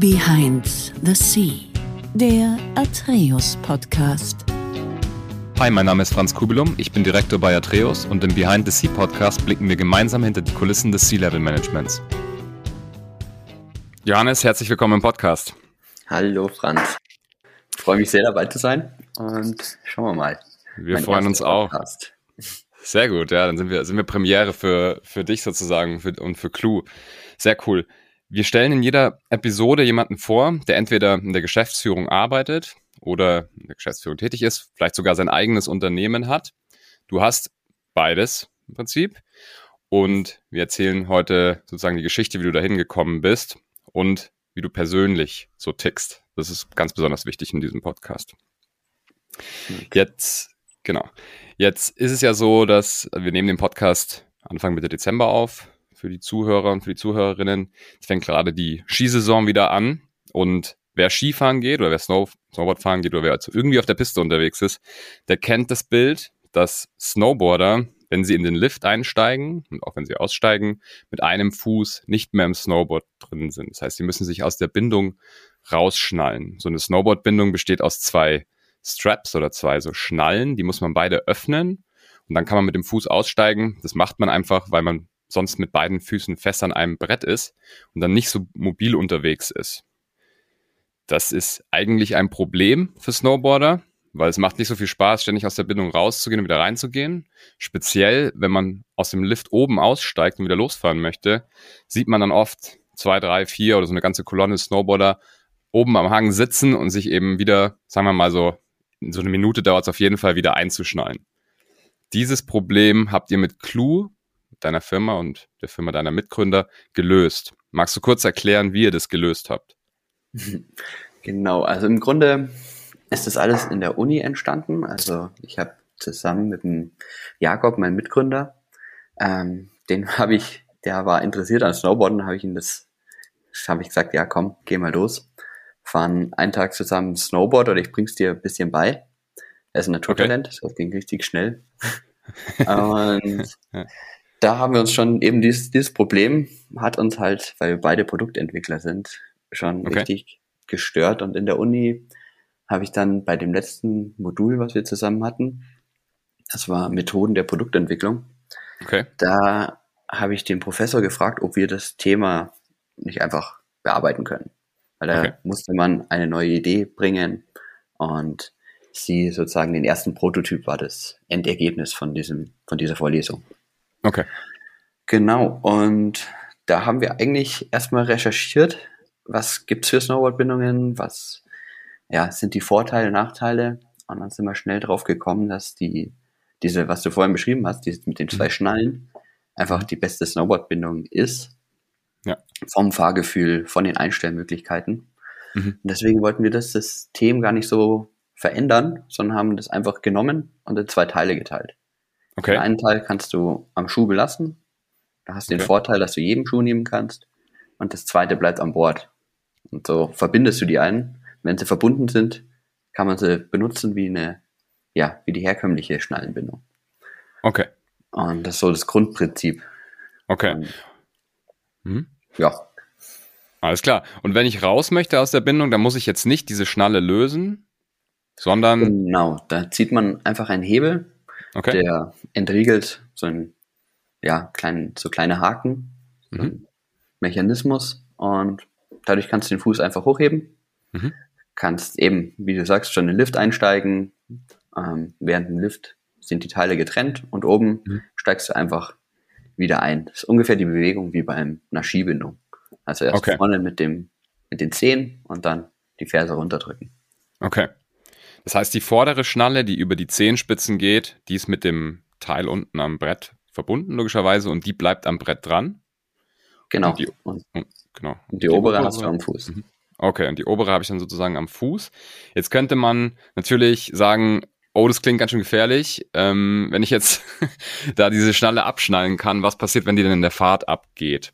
Behind the Sea, der Atreus Podcast. Hi, mein Name ist Franz Kubelum, ich bin Direktor bei Atreus und im Behind the Sea Podcast blicken wir gemeinsam hinter die Kulissen des Sea-Level Managements. Johannes, herzlich willkommen im Podcast. Hallo Franz. Ich freue mich sehr dabei zu sein und schauen wir mal. Wir mein freuen uns auch. Podcast. Sehr gut, ja, dann sind wir, sind wir Premiere für, für dich sozusagen für, und für Clue. Sehr cool. Wir stellen in jeder Episode jemanden vor, der entweder in der Geschäftsführung arbeitet oder in der Geschäftsführung tätig ist, vielleicht sogar sein eigenes Unternehmen hat. Du hast beides im Prinzip. Und wir erzählen heute sozusagen die Geschichte, wie du dahin gekommen bist und wie du persönlich so tickst. Das ist ganz besonders wichtig in diesem Podcast. Jetzt, genau. Jetzt ist es ja so, dass wir nehmen den Podcast Anfang Mitte Dezember auf für die Zuhörer und für die Zuhörerinnen. Es fängt gerade die Skisaison wieder an und wer Skifahren geht oder wer Snow Snowboard fahren geht oder wer also irgendwie auf der Piste unterwegs ist, der kennt das Bild, dass Snowboarder, wenn sie in den Lift einsteigen und auch wenn sie aussteigen, mit einem Fuß nicht mehr im Snowboard drin sind. Das heißt, sie müssen sich aus der Bindung rausschnallen. So eine Snowboard-Bindung besteht aus zwei Straps oder zwei so Schnallen, die muss man beide öffnen und dann kann man mit dem Fuß aussteigen. Das macht man einfach, weil man sonst mit beiden Füßen fest an einem Brett ist und dann nicht so mobil unterwegs ist. Das ist eigentlich ein Problem für Snowboarder, weil es macht nicht so viel Spaß, ständig aus der Bindung rauszugehen und wieder reinzugehen. Speziell, wenn man aus dem Lift oben aussteigt und wieder losfahren möchte, sieht man dann oft zwei, drei, vier oder so eine ganze Kolonne Snowboarder oben am Hang sitzen und sich eben wieder, sagen wir mal so, in so eine Minute dauert es auf jeden Fall wieder einzuschnallen. Dieses Problem habt ihr mit Clue deiner Firma und der Firma deiner Mitgründer gelöst. Magst du kurz erklären, wie ihr das gelöst habt? Genau, also im Grunde ist das alles in der Uni entstanden. Also ich habe zusammen mit dem Jakob, meinem Mitgründer, ähm, den habe ich, der war interessiert an Snowboarden, habe ich ihm das, habe ich gesagt, ja komm, geh mal los. Fahren einen Tag zusammen Snowboard oder ich bring's dir ein bisschen bei. Er ist ein Naturtalent, okay. das ging richtig schnell. Und da haben wir uns schon eben dieses, dieses Problem hat uns halt, weil wir beide Produktentwickler sind, schon okay. richtig gestört. Und in der Uni habe ich dann bei dem letzten Modul, was wir zusammen hatten, das war Methoden der Produktentwicklung. Okay. Da habe ich den Professor gefragt, ob wir das Thema nicht einfach bearbeiten können. Weil da okay. musste man eine neue Idee bringen und sie sozusagen den ersten Prototyp war das Endergebnis von diesem, von dieser Vorlesung. Okay. Genau, und da haben wir eigentlich erstmal recherchiert, was gibt's für Snowboardbindungen, was ja, sind die Vorteile, Nachteile. Und dann sind wir schnell drauf gekommen, dass die, diese, was du vorhin beschrieben hast, diese mit den zwei mhm. Schnallen, einfach die beste Snowboardbindung ist. Ja. Vom Fahrgefühl, von den Einstellmöglichkeiten. Mhm. Und deswegen wollten wir das System gar nicht so verändern, sondern haben das einfach genommen und in zwei Teile geteilt. Okay. Den einen Teil kannst du am Schuh belassen. Da hast du okay. den Vorteil, dass du jeden Schuh nehmen kannst. Und das zweite bleibt an Bord. Und so verbindest du die einen. Wenn sie verbunden sind, kann man sie benutzen wie eine, ja, wie die herkömmliche Schnallenbindung. Okay. Und das ist so das Grundprinzip. Okay. Und, hm? Ja. Alles klar. Und wenn ich raus möchte aus der Bindung, dann muss ich jetzt nicht diese Schnalle lösen, sondern. Genau, da zieht man einfach einen Hebel Okay. Der entriegelt so ein, ja, klein, so kleine Haken, so mhm. Mechanismus und dadurch kannst du den Fuß einfach hochheben. Mhm. Kannst eben, wie du sagst, schon in den Lift einsteigen. Ähm, während dem Lift sind die Teile getrennt und oben mhm. steigst du einfach wieder ein. Das ist ungefähr die Bewegung wie bei einer Skibindung. Also erst okay. vorne mit dem, mit den Zehen und dann die Ferse runterdrücken. Okay. Das heißt, die vordere Schnalle, die über die Zehenspitzen geht, die ist mit dem Teil unten am Brett verbunden, logischerweise, und die bleibt am Brett dran. Genau. Und die, und, genau. Und die, die obere, obere hast du am Fuß. Mhm. Okay, und die obere habe ich dann sozusagen am Fuß. Jetzt könnte man natürlich sagen, oh, das klingt ganz schön gefährlich. Ähm, wenn ich jetzt da diese Schnalle abschnallen kann, was passiert, wenn die denn in der Fahrt abgeht?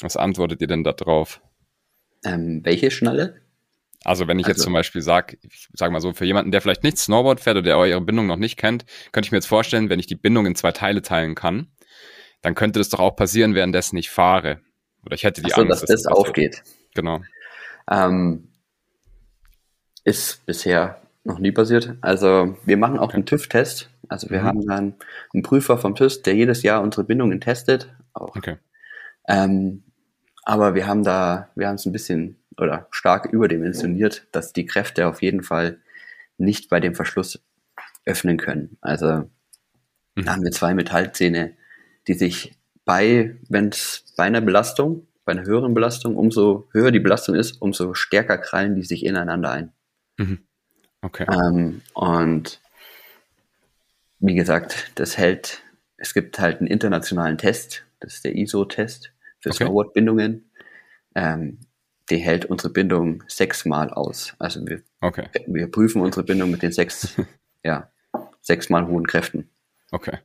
Was antwortet ihr denn da drauf? Ähm, welche Schnalle? Also wenn ich also, jetzt zum Beispiel sage, ich sage mal so, für jemanden, der vielleicht nicht Snowboard fährt oder der eure Bindung noch nicht kennt, könnte ich mir jetzt vorstellen, wenn ich die Bindung in zwei Teile teilen kann, dann könnte das doch auch passieren, währenddessen ich fahre. Oder ich hätte die so, Angst, dass, das, das aufgeht. Genau. Ähm, ist bisher noch nie passiert. Also wir machen auch einen TÜV-Test. Also wir mhm. haben dann einen Prüfer vom TÜV, der jedes Jahr unsere Bindungen testet. Auch. Okay. Ähm, aber wir haben da, wir haben es ein bisschen oder stark überdimensioniert, dass die Kräfte auf jeden Fall nicht bei dem Verschluss öffnen können. Also mhm. da haben wir zwei Metallzähne, die sich bei, wenn es bei einer Belastung, bei einer höheren Belastung, umso höher die Belastung ist, umso stärker krallen die sich ineinander ein. Mhm. Okay. Ähm, und wie gesagt, das hält, es gibt halt einen internationalen Test, das ist der ISO-Test für okay. Snowboard-Bindungen. Ähm, die hält unsere Bindung sechsmal aus. Also wir, okay. wir prüfen unsere Bindung mit den sechs, ja, sechsmal hohen Kräften. Okay.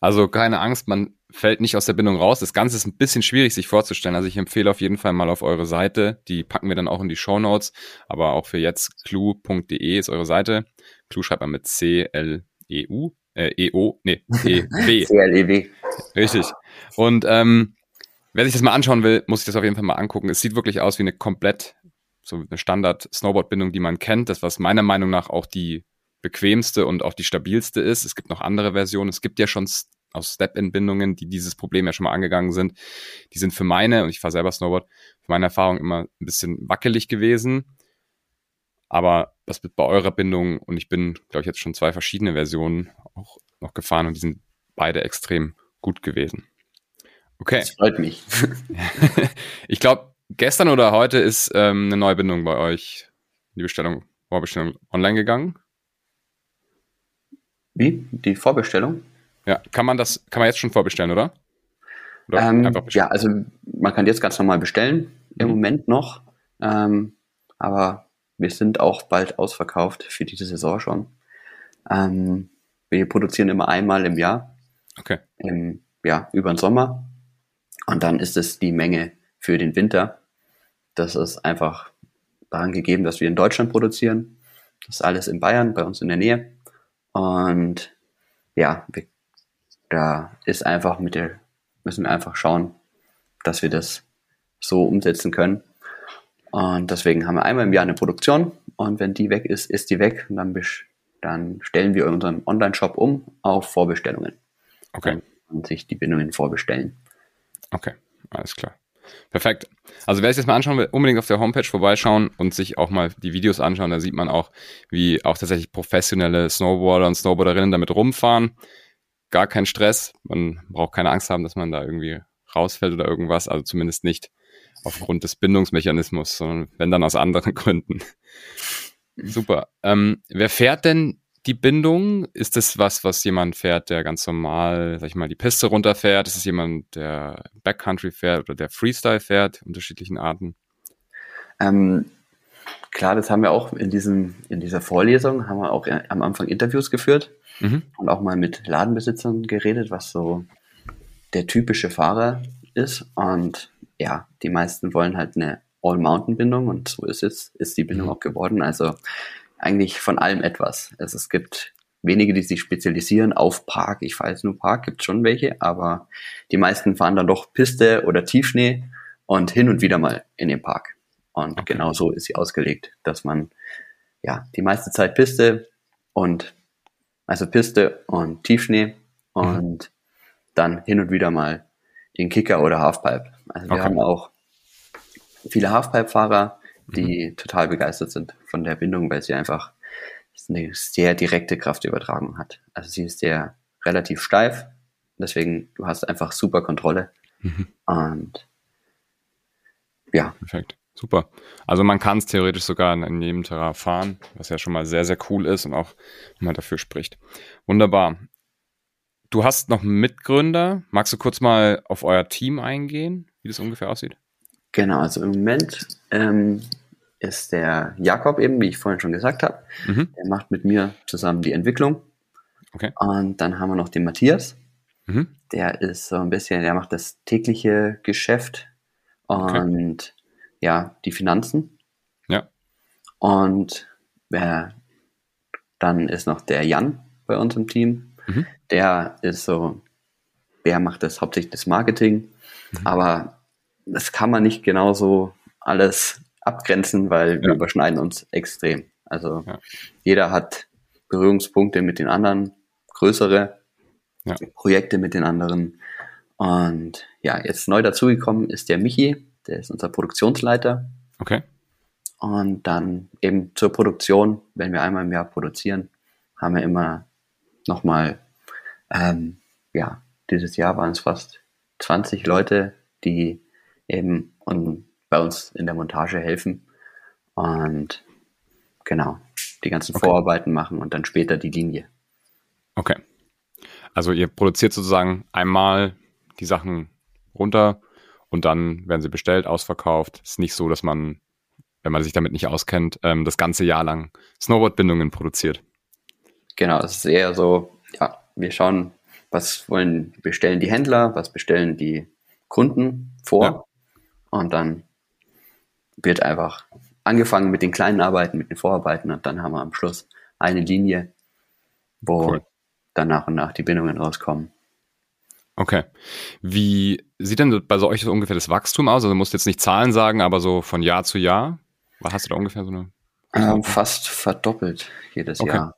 Also keine Angst, man fällt nicht aus der Bindung raus. Das Ganze ist ein bisschen schwierig sich vorzustellen. Also ich empfehle auf jeden Fall mal auf eure Seite. Die packen wir dann auch in die Show Notes. Aber auch für jetzt clue.de ist eure Seite. Clue schreibt man mit C-L-E-U. Äh, E-O, nee, E-W. C-L-E-W. Richtig. Und ähm, wer sich das mal anschauen will, muss sich das auf jeden Fall mal angucken. Es sieht wirklich aus wie eine komplett, so eine Standard-Snowboard-Bindung, die man kennt. Das, was meiner Meinung nach auch die bequemste und auch die stabilste ist. Es gibt noch andere Versionen. Es gibt ja schon aus Step-In-Bindungen, die dieses Problem ja schon mal angegangen sind. Die sind für meine, und ich fahre selber Snowboard, für meine Erfahrung immer ein bisschen wackelig gewesen. Aber das wird bei eurer Bindung, und ich bin, glaube ich, jetzt schon zwei verschiedene Versionen auch noch gefahren und die sind beide extrem gut gewesen. Okay. Das freut mich. ich glaube, gestern oder heute ist ähm, eine Neubindung bei euch, die Bestellung, Vorbestellung online gegangen. Wie? Die Vorbestellung? Ja, kann man das, kann man jetzt schon vorbestellen, oder? oder ähm, ja, also man kann jetzt ganz normal bestellen, im mhm. Moment noch. Ähm, aber wir sind auch bald ausverkauft für diese Saison schon. Ähm, wir produzieren immer einmal im Jahr. Okay. Im, ja, über den Sommer. Und dann ist es die Menge für den Winter. Das ist einfach daran gegeben, dass wir in Deutschland produzieren. Das ist alles in Bayern, bei uns in der Nähe. Und ja, da ist einfach mit der, müssen wir einfach schauen, dass wir das so umsetzen können. Und deswegen haben wir einmal im Jahr eine Produktion und wenn die weg ist, ist die weg und dann, dann stellen wir unseren Online-Shop um auf Vorbestellungen. Okay. Und sich die Bindungen vorbestellen. Okay, alles klar. Perfekt. Also wer sich das mal anschauen will, unbedingt auf der Homepage vorbeischauen und sich auch mal die Videos anschauen. Da sieht man auch, wie auch tatsächlich professionelle Snowboarder und Snowboarderinnen damit rumfahren. Gar kein Stress. Man braucht keine Angst haben, dass man da irgendwie rausfällt oder irgendwas. Also zumindest nicht aufgrund des Bindungsmechanismus, sondern wenn dann aus anderen Gründen. Super. Ähm, wer fährt denn die Bindung? Ist das was, was jemand fährt, der ganz normal, sag ich mal, die Piste runterfährt? Ist es jemand, der Backcountry fährt oder der Freestyle fährt, unterschiedlichen Arten? Ähm, klar, das haben wir auch in, diesem, in dieser Vorlesung, haben wir auch am Anfang Interviews geführt mhm. und auch mal mit Ladenbesitzern geredet, was so der typische Fahrer ist. Und ja, die meisten wollen halt eine All-Mountain-Bindung und so ist es, ist die Bindung mhm. auch geworden. Also eigentlich von allem etwas. Also es gibt wenige, die sich spezialisieren auf Park. Ich fahre jetzt nur Park, gibt schon welche, aber die meisten fahren dann doch Piste oder Tiefschnee und hin und wieder mal in den Park. Und okay. genau so ist sie ausgelegt, dass man ja die meiste Zeit Piste und also Piste und Tiefschnee und mhm. dann hin und wieder mal den Kicker oder Halfpipe. Also wir okay. haben auch viele Halfpipe-Fahrer, die mhm. total begeistert sind von der Bindung, weil sie einfach eine sehr direkte Kraftübertragung hat. Also sie ist sehr relativ steif, deswegen du hast einfach super Kontrolle mhm. und ja. Perfekt. Super. Also man kann es theoretisch sogar in jedem Terrain fahren, was ja schon mal sehr, sehr cool ist und auch mal dafür spricht. Wunderbar. Du hast noch Mitgründer. Magst du kurz mal auf euer Team eingehen, wie das ungefähr aussieht? Genau, also im Moment ähm, ist der Jakob eben, wie ich vorhin schon gesagt habe. Mhm. Der macht mit mir zusammen die Entwicklung. Okay. Und dann haben wir noch den Matthias. Mhm. Der ist so ein bisschen, der macht das tägliche Geschäft und okay. ja, die Finanzen. Ja. Und wer, dann ist noch der Jan bei uns im Team. Mhm. Der ist so, der macht das hauptsächlich das Marketing. Mhm. Aber das kann man nicht genauso alles abgrenzen, weil wir überschneiden uns extrem. Also ja. jeder hat Berührungspunkte mit den anderen, größere ja. Projekte mit den anderen. Und ja, jetzt neu dazugekommen ist der Michi, der ist unser Produktionsleiter. Okay. Und dann eben zur Produktion, wenn wir einmal im Jahr produzieren, haben wir immer nochmal, ähm, ja, dieses Jahr waren es fast 20 Leute, die eben und bei uns in der Montage helfen und genau die ganzen okay. Vorarbeiten machen und dann später die Linie. Okay. Also ihr produziert sozusagen einmal die Sachen runter und dann werden sie bestellt, ausverkauft. Es ist nicht so, dass man, wenn man sich damit nicht auskennt, ähm, das ganze Jahr lang Snowboard-Bindungen produziert. Genau, es ist eher so, ja, wir schauen, was wollen, bestellen die Händler, was bestellen die Kunden vor. Und dann wird einfach angefangen mit den kleinen Arbeiten, mit den Vorarbeiten und dann haben wir am Schluss eine Linie, wo cool. dann nach und nach die Bindungen rauskommen. Okay. Wie sieht denn bei so euch so ungefähr das Wachstum aus? Also du musst jetzt nicht Zahlen sagen, aber so von Jahr zu Jahr? Hast du da ungefähr so eine? Ähm, fast verdoppelt jedes okay. Jahr.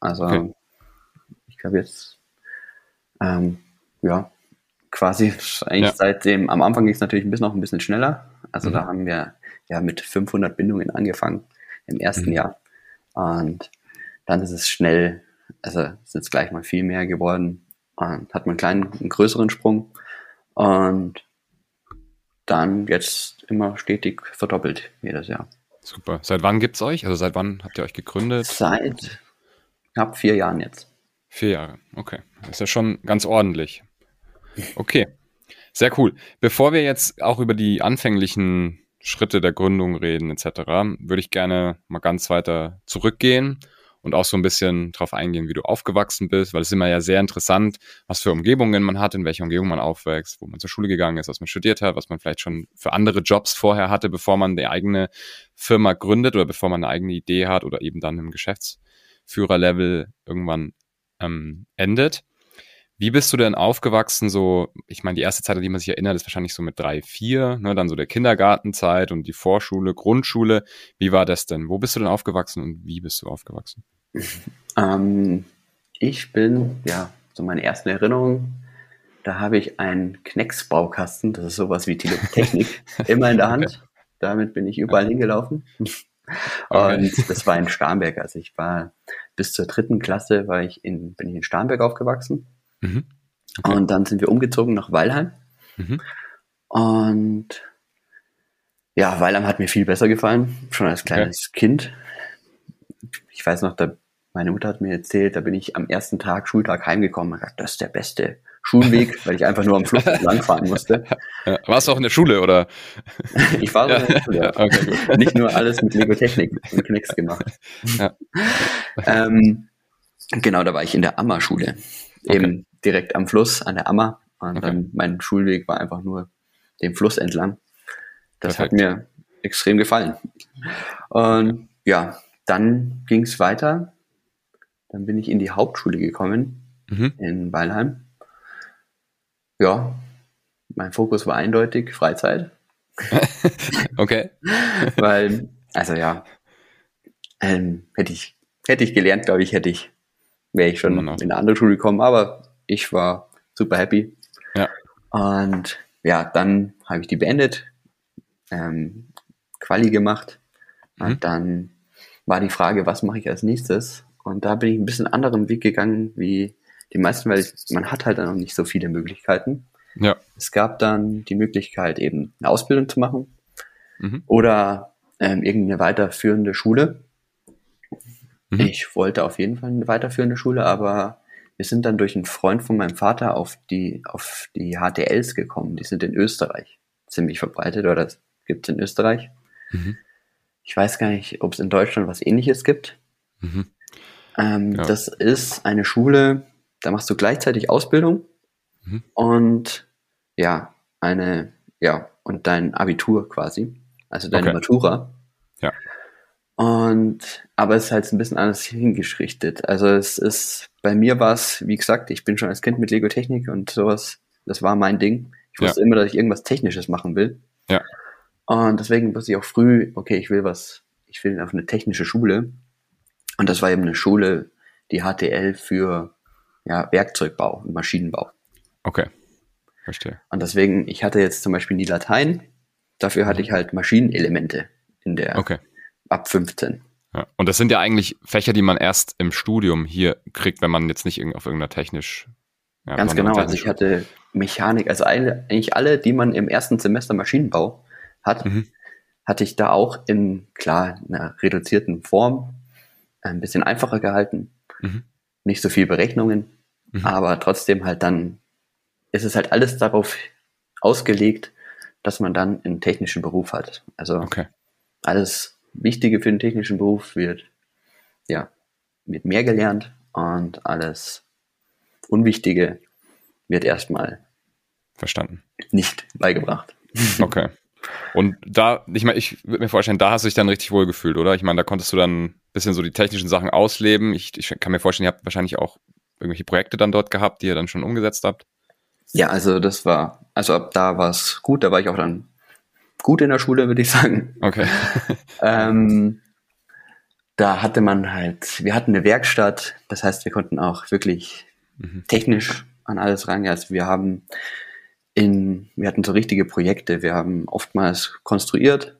Also okay. ich glaube jetzt, ähm, ja, quasi eigentlich ja. seitdem, am Anfang ging es natürlich ein bisschen noch ein bisschen schneller. Also mhm. da haben wir ja mit 500 Bindungen angefangen im ersten mhm. Jahr. Und dann ist es schnell, also sind es gleich mal viel mehr geworden. Und hat man einen kleinen, einen größeren Sprung. Und dann jetzt immer stetig verdoppelt jedes Jahr. Super. Seit wann gibt es euch? Also seit wann habt ihr euch gegründet? Seit knapp vier Jahren jetzt. Vier Jahre, okay. Das ist ja schon ganz ordentlich. Okay, sehr cool. Bevor wir jetzt auch über die anfänglichen Schritte der Gründung reden etc., würde ich gerne mal ganz weiter zurückgehen und auch so ein bisschen drauf eingehen, wie du aufgewachsen bist, weil es ist immer ja sehr interessant, was für Umgebungen man hat, in welcher Umgebung man aufwächst, wo man zur Schule gegangen ist, was man studiert hat, was man vielleicht schon für andere Jobs vorher hatte, bevor man die eigene Firma gründet oder bevor man eine eigene Idee hat oder eben dann im Geschäftsführerlevel irgendwann ähm, endet. Wie bist du denn aufgewachsen? So, ich meine, die erste Zeit, an die man sich erinnert, ist wahrscheinlich so mit drei, vier, ne, dann so der Kindergartenzeit und die Vorschule, Grundschule. Wie war das denn? Wo bist du denn aufgewachsen und wie bist du aufgewachsen? Ähm, ich bin, ja, so meine ersten Erinnerungen, da habe ich einen Knecksbaukasten, das ist sowas wie Technik, immer in der Hand. Damit bin ich überall hingelaufen. Okay. Und das war in Starnberg. Also ich war bis zur dritten Klasse war ich in, bin ich in Starnberg aufgewachsen. Mhm. Okay. Und dann sind wir umgezogen nach Weilheim. Mhm. Und ja, Weilheim hat mir viel besser gefallen, schon als kleines okay. Kind. Ich weiß noch, da, meine Mutter hat mir erzählt, da bin ich am ersten Tag, Schultag heimgekommen und gesagt, das ist der beste Schulweg, weil ich einfach nur am Fluss langfahren musste. Ja, warst du auch in der Schule, oder? ich war auch in der Schule, ja. Okay, Nicht nur alles mit Lego-Technik und Knicks gemacht. Ja. ähm, genau, da war ich in der Ammer-Schule. Okay. Eben direkt am Fluss, an der Ammer. Und okay. dann mein Schulweg war einfach nur den Fluss entlang. Das Perfekt. hat mir extrem gefallen. Und ja, dann ging es weiter. Dann bin ich in die Hauptschule gekommen mhm. in Weilheim. Ja, mein Fokus war eindeutig Freizeit. okay. Weil, also ja, ähm, hätte ich, hätte ich gelernt, glaube ich, hätte ich, wäre ich schon in eine andere Schule gekommen, aber ich war super happy. Ja. Und ja, dann habe ich die beendet, ähm, Quali gemacht. Mhm. Und dann war die Frage, was mache ich als nächstes? Und da bin ich ein bisschen anderen Weg gegangen wie die meisten, weil man hat halt dann noch nicht so viele Möglichkeiten. Ja. Es gab dann die Möglichkeit, eben eine Ausbildung zu machen mhm. oder ähm, irgendeine weiterführende Schule. Mhm. Ich wollte auf jeden Fall eine weiterführende Schule, aber wir sind dann durch einen Freund von meinem Vater auf die, auf die HTLs gekommen. Die sind in Österreich ziemlich verbreitet oder gibt es in Österreich. Mhm. Ich weiß gar nicht, ob es in Deutschland was ähnliches gibt. Mhm. Ähm, ja. Das ist eine Schule, da machst du gleichzeitig Ausbildung mhm. und ja, eine, ja, und dein Abitur quasi. Also deine okay. Matura. Ja. Und, aber es ist halt ein bisschen anders hingeschrichtet. Also es ist, bei mir war es, wie gesagt, ich bin schon als Kind mit Lego Technik und sowas, das war mein Ding. Ich wusste ja. immer, dass ich irgendwas Technisches machen will. Ja. Und deswegen wusste ich auch früh, okay, ich will was, ich will auf eine technische Schule. Und das war eben eine Schule, die HTL für ja, Werkzeugbau und Maschinenbau. Okay, verstehe. Und deswegen, ich hatte jetzt zum Beispiel nie Latein, dafür hatte ich halt Maschinenelemente in der Okay. Ab 15. Ja. Und das sind ja eigentlich Fächer, die man erst im Studium hier kriegt, wenn man jetzt nicht auf irgendeiner technisch. Ja, Ganz genau, also ich technisch- hatte Mechanik, also eigentlich alle, die man im ersten Semester Maschinenbau hat, Mhm. hatte ich da auch in, klar, einer reduzierten Form, ein bisschen einfacher gehalten, Mhm. nicht so viel Berechnungen, Mhm. aber trotzdem halt dann, ist es halt alles darauf ausgelegt, dass man dann einen technischen Beruf hat. Also Okay. alles Wichtige für den technischen Beruf wird, ja, wird mehr gelernt und alles Unwichtige wird erstmal Verstanden. nicht beigebracht. Okay. Und da, ich meine, ich würde mir vorstellen, da hast du dich dann richtig wohl gefühlt, oder? Ich meine, da konntest du dann ein bisschen so die technischen Sachen ausleben. Ich, ich kann mir vorstellen, ihr habt wahrscheinlich auch irgendwelche Projekte dann dort gehabt, die ihr dann schon umgesetzt habt. Ja, also das war, also ab da war es gut, da war ich auch dann gut in der Schule, würde ich sagen. Okay. Ähm, da hatte man halt, wir hatten eine Werkstatt, das heißt, wir konnten auch wirklich Mhm. technisch an alles rangehen. Also wir haben in, wir hatten so richtige Projekte, wir haben oftmals konstruiert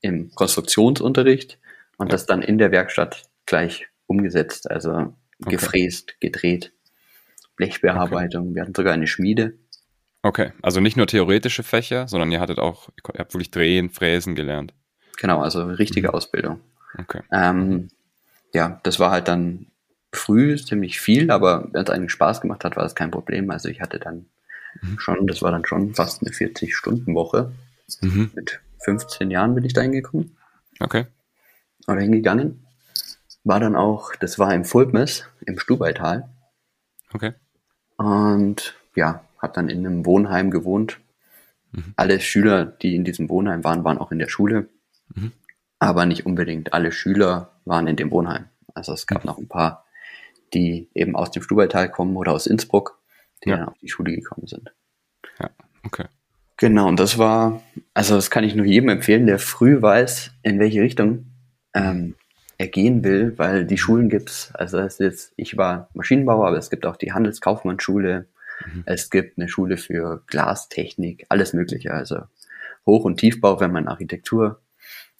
im Konstruktionsunterricht und Ja. das dann in der Werkstatt gleich umgesetzt, also Okay. gefräst, gedreht, Blechbearbeitung. Wir hatten sogar eine Schmiede. Okay. Also nicht nur theoretische Fächer, sondern ihr hattet auch, ihr habt wirklich drehen, fräsen gelernt. Genau, also richtige Mhm. Ausbildung. Okay. Ähm, ja, das war halt dann früh ziemlich viel, aber wenn es eigentlich Spaß gemacht hat, war das kein Problem. Also ich hatte dann Mhm. schon, das war dann schon fast eine 40-Stunden-Woche. Mhm. Mit 15 Jahren bin ich da hingekommen Okay. oder hingegangen. War dann auch, das war im Fulpmes, im Stubaital. Okay. Und ja, habe dann in einem Wohnheim gewohnt. Mhm. Alle Schüler, die in diesem Wohnheim waren, waren auch in der Schule. Mhm. Aber nicht unbedingt alle Schüler waren in dem Wohnheim. Also es gab Mhm. noch ein paar, die eben aus dem Stubaital kommen oder aus Innsbruck, die Ja. dann auf die Schule gekommen sind. Okay. Genau, und das war, also das kann ich nur jedem empfehlen, der früh weiß, in welche Richtung ähm, er gehen will, weil die Schulen gibt's. Also das ist jetzt, ich war Maschinenbauer, aber es gibt auch die Handelskaufmannsschule, Mhm. es gibt eine Schule für Glastechnik, alles Mögliche. Also Hoch- und Tiefbau, wenn man Architektur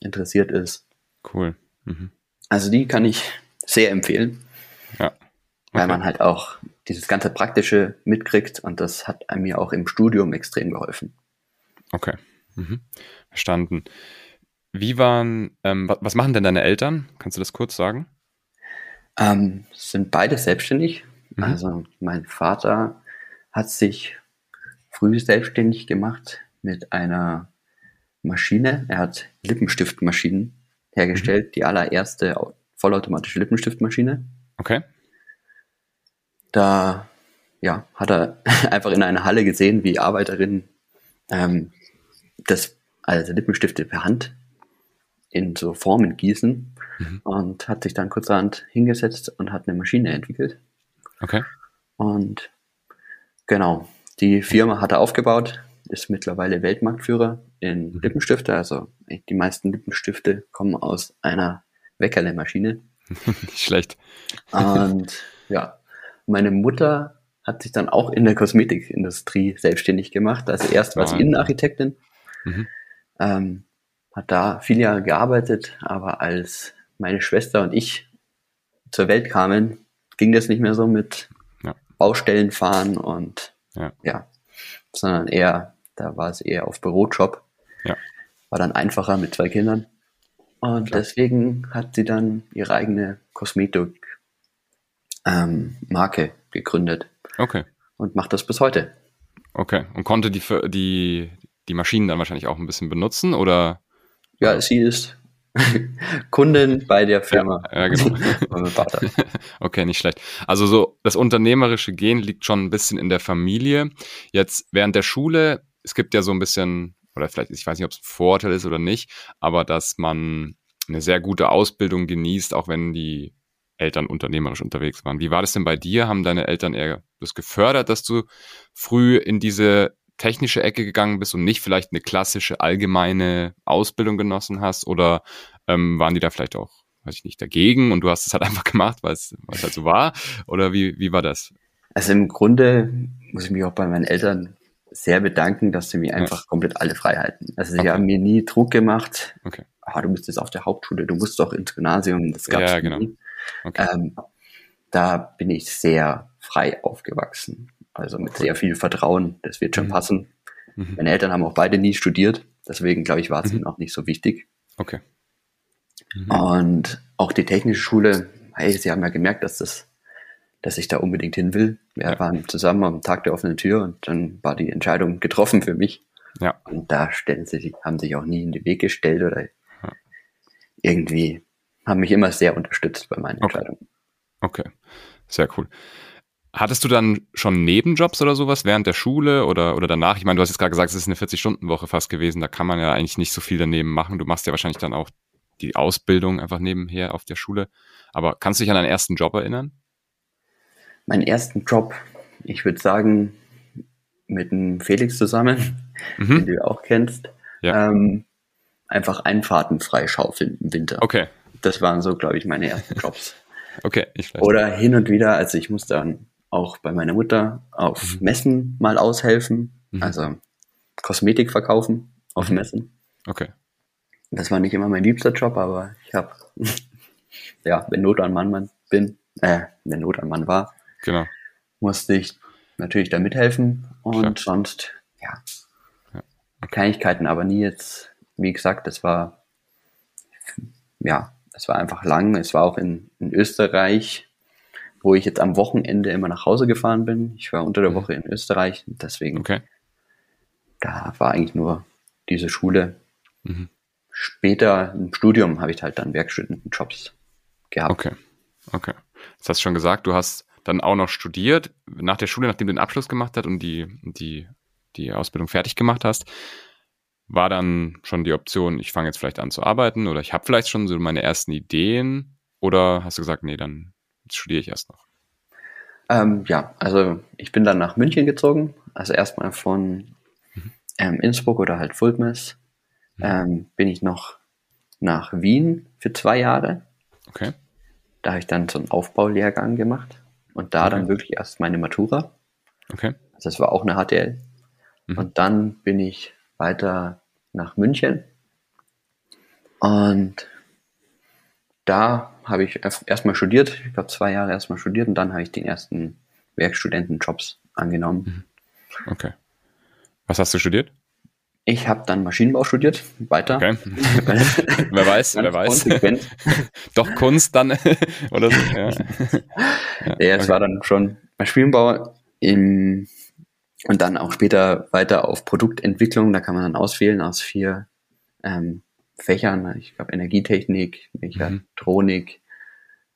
interessiert ist. Cool. Mhm. Also die kann ich sehr empfehlen, Ja. weil Okay. man halt auch dieses ganze Praktische mitkriegt und das hat mir auch im Studium extrem geholfen. Okay. Mhm. Verstanden. Wie waren, ähm, wa- was machen denn deine Eltern? Kannst du das kurz sagen? Ähm, sind beide selbstständig. Mhm. Also mein Vater hat sich früh selbstständig gemacht mit einer Maschine. Er hat Lippenstiftmaschinen hergestellt, Mhm. die allererste au- vollautomatische Lippenstiftmaschine. Okay. Da ja, hat er einfach in einer Halle gesehen, wie Arbeiterinnen ähm, das, also Lippenstifte per Hand in so Formen gießen Mhm. und hat sich dann kurzerhand hingesetzt und hat eine Maschine entwickelt. Okay. Und genau, die Firma hat er aufgebaut, ist mittlerweile Weltmarktführer in Mhm. Lippenstifte. Also die meisten Lippenstifte kommen aus einer Weckerle-Maschine. Nicht schlecht. Und ja, meine Mutter hat sich dann auch in der Kosmetikindustrie selbstständig gemacht. Also erst war sie. Innenarchitektin, Mhm. ähm, hat da viele Jahre gearbeitet, aber als meine Schwester und ich zur Welt kamen, ging das nicht mehr so mit. Baustellen fahren und Ja. ja, sondern eher, da war es eher auf Bürojob. Ja. War dann einfacher mit zwei Kindern. Und Klar. deswegen hat sie dann ihre eigene Kosmetik ähm, gegründet Okay. und macht das bis heute. Okay. Und konnte die, die, die Maschinen dann wahrscheinlich auch ein bisschen benutzen oder? Ja, sie ist Kundin bei der Firma. Ja, genau. meinem Vater. Okay, nicht schlecht. Also so das unternehmerische Gen liegt schon ein bisschen in der Familie. Jetzt während der Schule, es gibt ja so ein bisschen, oder vielleicht, ich weiß nicht, ob es ein Vorteil ist oder nicht, aber dass man eine sehr gute Ausbildung genießt, auch wenn die Eltern unternehmerisch unterwegs waren. Wie war das denn bei dir? Haben deine Eltern eher das gefördert, dass du früh in diese technische Ecke gegangen bist und nicht vielleicht eine klassische allgemeine Ausbildung genossen hast? Oder ähm, waren die da vielleicht auch, weiß ich nicht, dagegen und du hast es halt einfach gemacht, weil es halt so war? Oder wie, wie war das? Also im Grunde muss ich mich auch bei meinen Eltern sehr bedanken, dass sie mir einfach ja. komplett alle frei halten. Also sie okay. haben mir nie Druck gemacht. Okay. Ah, du bist jetzt auf der Hauptschule, du musst doch ins Gymnasium. Das gab's ja, genau. nie. Okay. Ähm, da bin ich sehr frei aufgewachsen. Also mit sehr viel Vertrauen, das wird schon mhm. passen. Mhm. Meine Eltern haben auch beide nie studiert, deswegen glaube ich, war es mhm. ihnen auch nicht so wichtig. Okay. Mhm. Und auch die technische Schule, hey, sie haben ja gemerkt, dass das, dass ich da unbedingt hin will. Wir ja. waren zusammen am Tag der offenen Tür und dann war die Entscheidung getroffen für mich. Ja. Und da stellen sie, haben sich auch nie in den Weg gestellt oder ja. irgendwie haben mich immer sehr unterstützt bei meinen okay. Entscheidungen. Okay, sehr cool. Hattest du dann schon Nebenjobs oder sowas während der Schule oder, oder danach? Ich meine, du hast jetzt gerade gesagt, es ist eine 40-Stunden-Woche fast gewesen. Da kann man ja eigentlich nicht so viel daneben machen. Du machst ja wahrscheinlich dann auch die Ausbildung einfach nebenher auf der Schule. Aber kannst du dich an deinen ersten Job erinnern? Meinen ersten Job, ich würde sagen, mit dem Felix zusammen, mhm. den du auch kennst. Ja. Ähm, einfach Einfahrten freischaufeln im Winter. Okay. Das waren so, glaube ich, meine ersten Jobs. okay, ich weiß. Oder hin und wieder, also ich musste dann auch bei meiner Mutter auf mhm. Messen mal aushelfen, mhm. also Kosmetik verkaufen auf mhm. Messen. Okay. Das war nicht immer mein liebster Job, aber ich habe, ja, wenn Not an Mann bin, äh, wenn Not an Mann war, genau. musste ich natürlich da mithelfen und Klar. sonst, ja, ja. Okay. Kleinigkeiten, aber nie jetzt, wie gesagt, das war, ja, es war einfach lang. Es war auch in, in Österreich, wo ich jetzt am Wochenende immer nach Hause gefahren bin. Ich war unter der mhm. Woche in Österreich, deswegen, okay. da war eigentlich nur diese Schule. Mhm. Später im Studium habe ich halt dann Werkstudentenjobs gehabt. Okay, okay. Das hast du schon gesagt, du hast dann auch noch studiert, nach der Schule, nachdem du den Abschluss gemacht hast und die, die, die Ausbildung fertig gemacht hast, war dann schon die Option, ich fange jetzt vielleicht an zu arbeiten oder ich habe vielleicht schon so meine ersten Ideen oder hast du gesagt, nee, dann studiere ich erst noch? Ähm, ja, also ich bin dann nach München gezogen, also erstmal von mhm. ähm, Innsbruck oder halt Fultmes mhm. ähm, bin ich noch nach Wien für zwei Jahre. Okay. Da habe ich dann so einen Aufbaulehrgang gemacht und da okay. dann wirklich erst meine Matura. Okay. Also das war auch eine HTL. Mhm. Und dann bin ich weiter nach München. Und da habe ich erstmal studiert, ich glaube zwei Jahre erstmal studiert und dann habe ich den ersten Werkstudentenjobs angenommen. Mhm. Okay. Was hast du studiert? Ich habe dann Maschinenbau studiert, weiter. Okay. wer weiß, wer weiß. Doch Kunst dann oder so. Ja, ja, ja es okay. war dann schon Maschinenbau im und dann auch später weiter auf Produktentwicklung. Da kann man dann auswählen aus vier ähm, Fächern. Ich glaube Energietechnik, Mechatronik,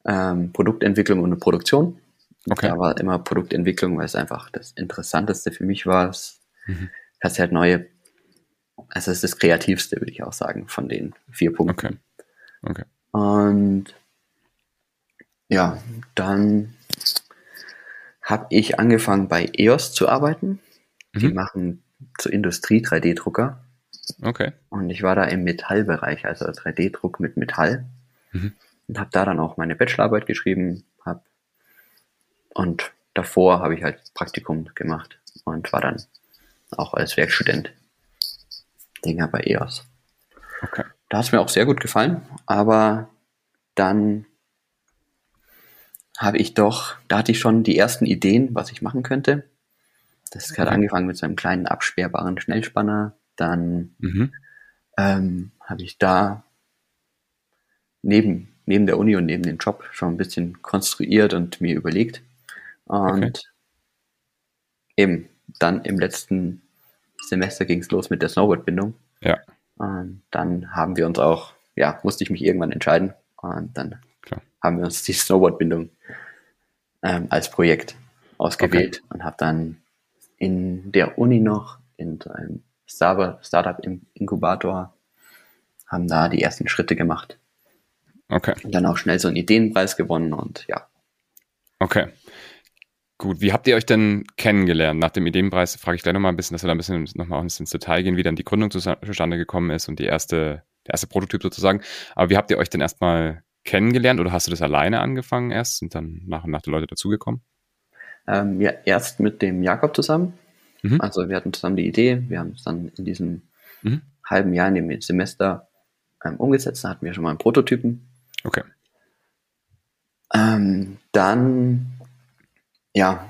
mhm. ähm, Produktentwicklung und Produktion. Okay. Da war immer Produktentwicklung, weil es einfach das Interessanteste für mich war. Es mhm. hast halt neue, also es ist das Kreativste, würde ich auch sagen, von den vier Punkten. Okay. okay. Und ja, dann habe ich angefangen bei EOS zu arbeiten. Mhm. Die machen zur Industrie 3D-Drucker. Okay. Und ich war da im Metallbereich, also 3D-Druck mit Metall. Mhm. Und habe da dann auch meine Bachelorarbeit geschrieben. Hab und davor habe ich halt Praktikum gemacht und war dann auch als Werkstudent Dinger bei EOS. Okay. Da hat es mir auch sehr gut gefallen, aber dann habe ich doch, da hatte ich schon die ersten Ideen, was ich machen könnte. Das hat okay. angefangen mit so einem kleinen absperrbaren Schnellspanner. Dann mhm. ähm, habe ich da neben, neben der Uni und neben dem Job schon ein bisschen konstruiert und mir überlegt. Und okay. eben dann im letzten Semester ging es los mit der Snowboardbindung. Ja. Und dann haben wir uns auch, ja, musste ich mich irgendwann entscheiden. Und dann Klar. haben wir uns die Snowboardbindung ähm, als Projekt ausgewählt okay. und habe dann in der Uni noch in einem Startup-Inkubator haben da die ersten Schritte gemacht. Okay. Und dann auch schnell so einen Ideenpreis gewonnen und ja. Okay. Gut, wie habt ihr euch denn kennengelernt? Nach dem Ideenpreis frage ich gleich nochmal ein bisschen, dass wir da ein bisschen nochmal ins Detail gehen, wie dann die Gründung zustande gekommen ist und die erste, der erste Prototyp sozusagen. Aber wie habt ihr euch denn erstmal kennengelernt oder hast du das alleine angefangen erst? Sind dann nach und nach die Leute dazugekommen? Ähm, ja, erst mit dem Jakob zusammen. Mhm. Also wir hatten zusammen die Idee, wir haben es dann in diesem mhm. halben Jahr, in dem Semester ähm, umgesetzt. Da hatten wir schon mal einen Prototypen. Okay. Ähm, dann ja,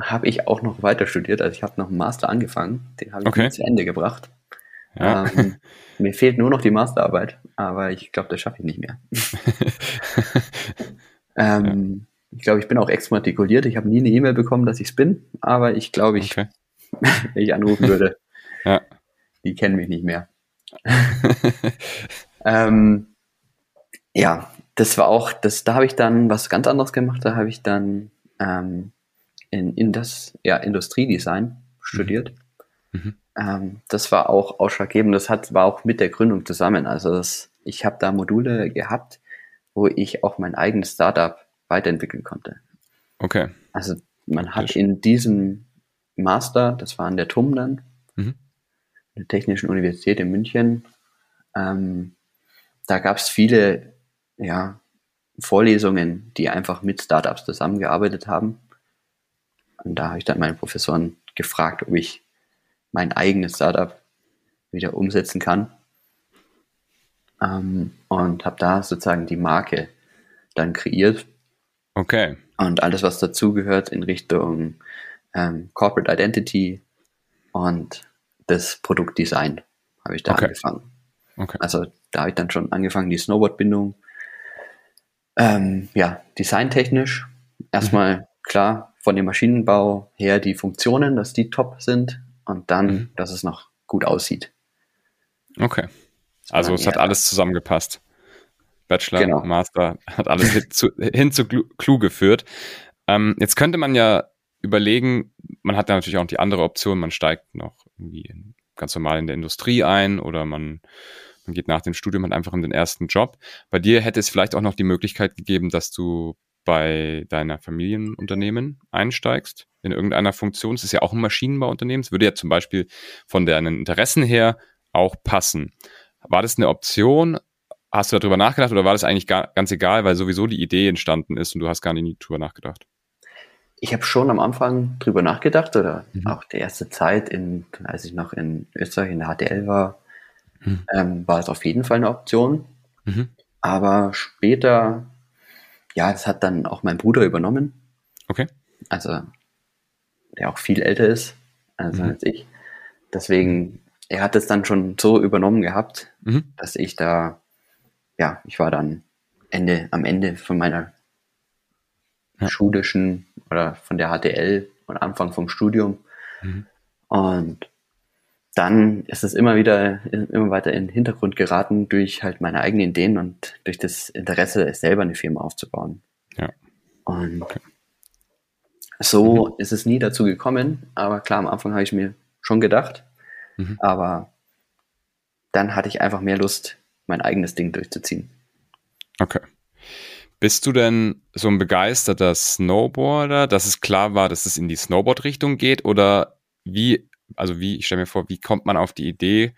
habe ich auch noch weiter studiert. Also ich habe noch einen Master angefangen, den habe ich okay. zu Ende gebracht. Ja. Ähm, mir fehlt nur noch die Masterarbeit, aber ich glaube, das schaffe ich nicht mehr. ähm, ja. Ich glaube, ich bin auch exmatrikuliert. Ich habe nie eine E-Mail bekommen, dass ich es bin, aber ich glaube, ich, okay. wenn ich anrufen würde, ja. die kennen mich nicht mehr. ähm, ja, das war auch, das, da habe ich dann was ganz anderes gemacht. Da habe ich dann ähm, in, in das ja, Industriedesign studiert. Mhm. mhm. Ähm, das war auch ausschlaggebend. Das hat, war auch mit der Gründung zusammen. Also das, ich habe da Module gehabt, wo ich auch mein eigenes Startup weiterentwickeln konnte. Okay. Also man hat in diesem Master, das war an der TUM dann, mhm. der Technischen Universität in München, ähm, da gab es viele ja, Vorlesungen, die einfach mit Startups zusammengearbeitet haben. Und da habe ich dann meine Professoren gefragt, ob ich mein eigenes Startup wieder umsetzen kann. Ähm, und habe da sozusagen die Marke dann kreiert. Okay. Und alles, was dazugehört in Richtung ähm, Corporate Identity und das Produktdesign, habe ich da okay. angefangen. Okay. Also da habe ich dann schon angefangen, die Snowboard-Bindung ähm, ja, designtechnisch erstmal mhm. klar von dem Maschinenbau her die Funktionen, dass die top sind und dann, mhm. dass es noch gut aussieht. Okay. Also es hat alles zusammengepasst. Bachelor, genau. Master, hat alles hin zu, hin zu Clou geführt. Ähm, jetzt könnte man ja überlegen, man hat ja natürlich auch die andere Option, man steigt noch irgendwie ganz normal in der Industrie ein oder man man geht nach dem Studium halt einfach in den ersten Job. Bei dir hätte es vielleicht auch noch die Möglichkeit gegeben, dass du bei deiner Familienunternehmen einsteigst, in irgendeiner Funktion. Es ist ja auch ein Maschinenbauunternehmen. Es würde ja zum Beispiel von deinen Interessen her auch passen. War das eine Option? Hast du darüber nachgedacht oder war das eigentlich gar, ganz egal, weil sowieso die Idee entstanden ist und du hast gar nicht drüber nachgedacht? Ich habe schon am Anfang drüber nachgedacht oder mhm. auch die erste Zeit, in, als ich noch in Österreich in der HTL war, mhm. ähm, war es auf jeden Fall eine Option. Mhm. Aber später, ja, das hat dann auch mein Bruder übernommen. Okay. Also, der auch viel älter ist also als ich. Deswegen, er hat es dann schon so übernommen gehabt, mhm. dass ich da, ja, ich war dann Ende, am Ende von meiner ja. schulischen oder von der HTL und Anfang vom Studium. Mhm. Und dann ist es immer wieder, immer weiter in den Hintergrund geraten durch halt meine eigenen Ideen und durch das Interesse, selber eine Firma aufzubauen. Ja. Und okay. so mhm. ist es nie dazu gekommen, aber klar, am Anfang habe ich mir schon gedacht, mhm. aber dann hatte ich einfach mehr Lust, mein eigenes Ding durchzuziehen. Okay. Bist du denn so ein begeisterter Snowboarder, dass es klar war, dass es in die Snowboard-Richtung geht? Oder wie also wie, ich stelle mir vor, wie kommt man auf die Idee,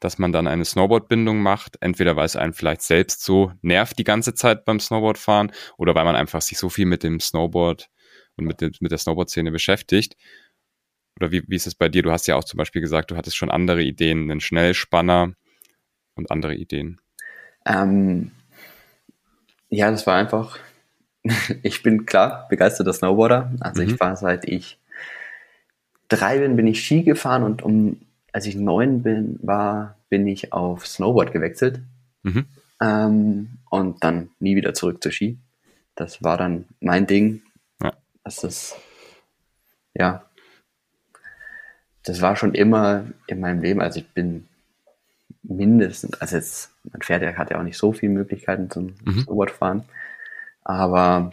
dass man dann eine Snowboardbindung macht? Entweder weil es einen vielleicht selbst so nervt die ganze Zeit beim Snowboardfahren oder weil man einfach sich so viel mit dem Snowboard und mit, dem, mit der Snowboard-Szene beschäftigt. Oder wie, wie ist es bei dir? Du hast ja auch zum Beispiel gesagt, du hattest schon andere Ideen, einen Schnellspanner und andere Ideen. Ähm, ja, das war einfach, ich bin klar begeisterter Snowboarder. Also mhm. ich war seit ich drei bin, bin ich Ski gefahren und um, als ich neun bin, war, bin ich auf Snowboard gewechselt. Mhm. Ähm, und dann nie wieder zurück zu Ski. Das war dann mein Ding. Ja. Das ist, ja, das war schon immer in meinem Leben. Also ich bin mindestens, also jetzt, mein Pferd hat ja auch nicht so viele Möglichkeiten zum mhm. Snowboardfahren. Aber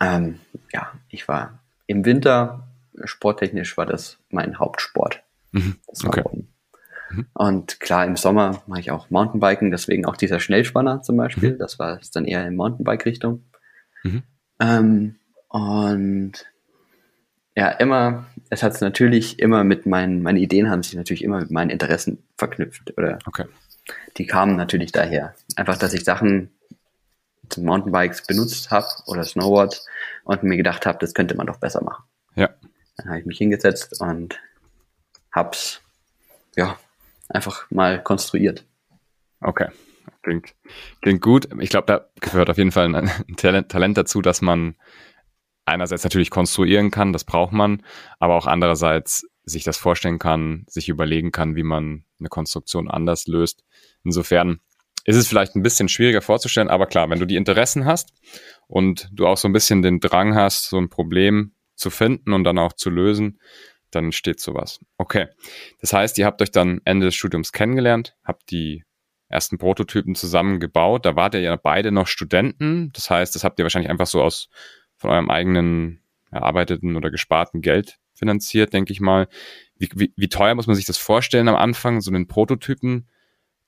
ähm, ja, ich war im Winter sporttechnisch war das mein Hauptsport. Mhm. Okay. Mhm. Und klar, im Sommer mache ich auch Mountainbiken, deswegen auch dieser Schnellspanner zum Beispiel. Mhm. Das war dann eher in Mountainbike-Richtung. Mhm. Ähm, Und ja, immer, es hat es natürlich immer mit meinen, meine Ideen haben sich natürlich immer mit meinen Interessen verknüpft. Oder okay. die kamen natürlich daher. Einfach, dass ich Sachen zum Mountainbikes benutzt habe oder Snowboard und mir gedacht habe, das könnte man doch besser machen. Ja. Dann habe ich mich hingesetzt und hab's ja einfach mal konstruiert. Okay. Klingt, klingt gut. Ich glaube, da gehört auf jeden Fall ein Talent, Talent dazu, dass man einerseits natürlich konstruieren kann, das braucht man, aber auch andererseits sich das vorstellen kann, sich überlegen kann, wie man eine Konstruktion anders löst. Insofern ist es vielleicht ein bisschen schwieriger vorzustellen, aber klar, wenn du die Interessen hast und du auch so ein bisschen den Drang hast, so ein Problem zu finden und dann auch zu lösen, dann steht sowas. Okay. Das heißt, ihr habt euch dann Ende des Studiums kennengelernt, habt die ersten Prototypen zusammengebaut. Da wart ihr ja beide noch Studenten. Das heißt, das habt ihr wahrscheinlich einfach so aus von eurem eigenen erarbeiteten oder gesparten Geld finanziert, denke ich mal. Wie, wie, wie teuer muss man sich das vorstellen am Anfang, so einen Prototypen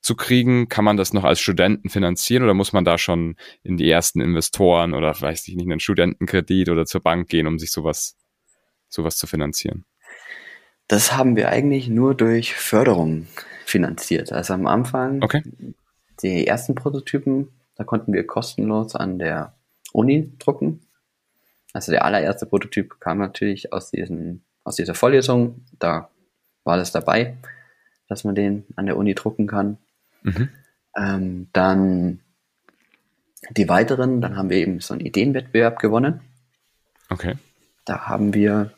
zu kriegen? Kann man das noch als Studenten finanzieren oder muss man da schon in die ersten Investoren oder weiß ich nicht, einen Studentenkredit oder zur Bank gehen, um sich sowas, sowas zu finanzieren? Das haben wir eigentlich nur durch Förderung finanziert. Also am Anfang, okay. die ersten Prototypen, da konnten wir kostenlos an der Uni drucken. Also der allererste Prototyp kam natürlich aus, diesen, aus dieser Vorlesung. Da war das dabei, dass man den an der Uni drucken kann. Mhm. Ähm, dann die weiteren, dann haben wir eben so einen Ideenwettbewerb gewonnen. Okay. Da haben wir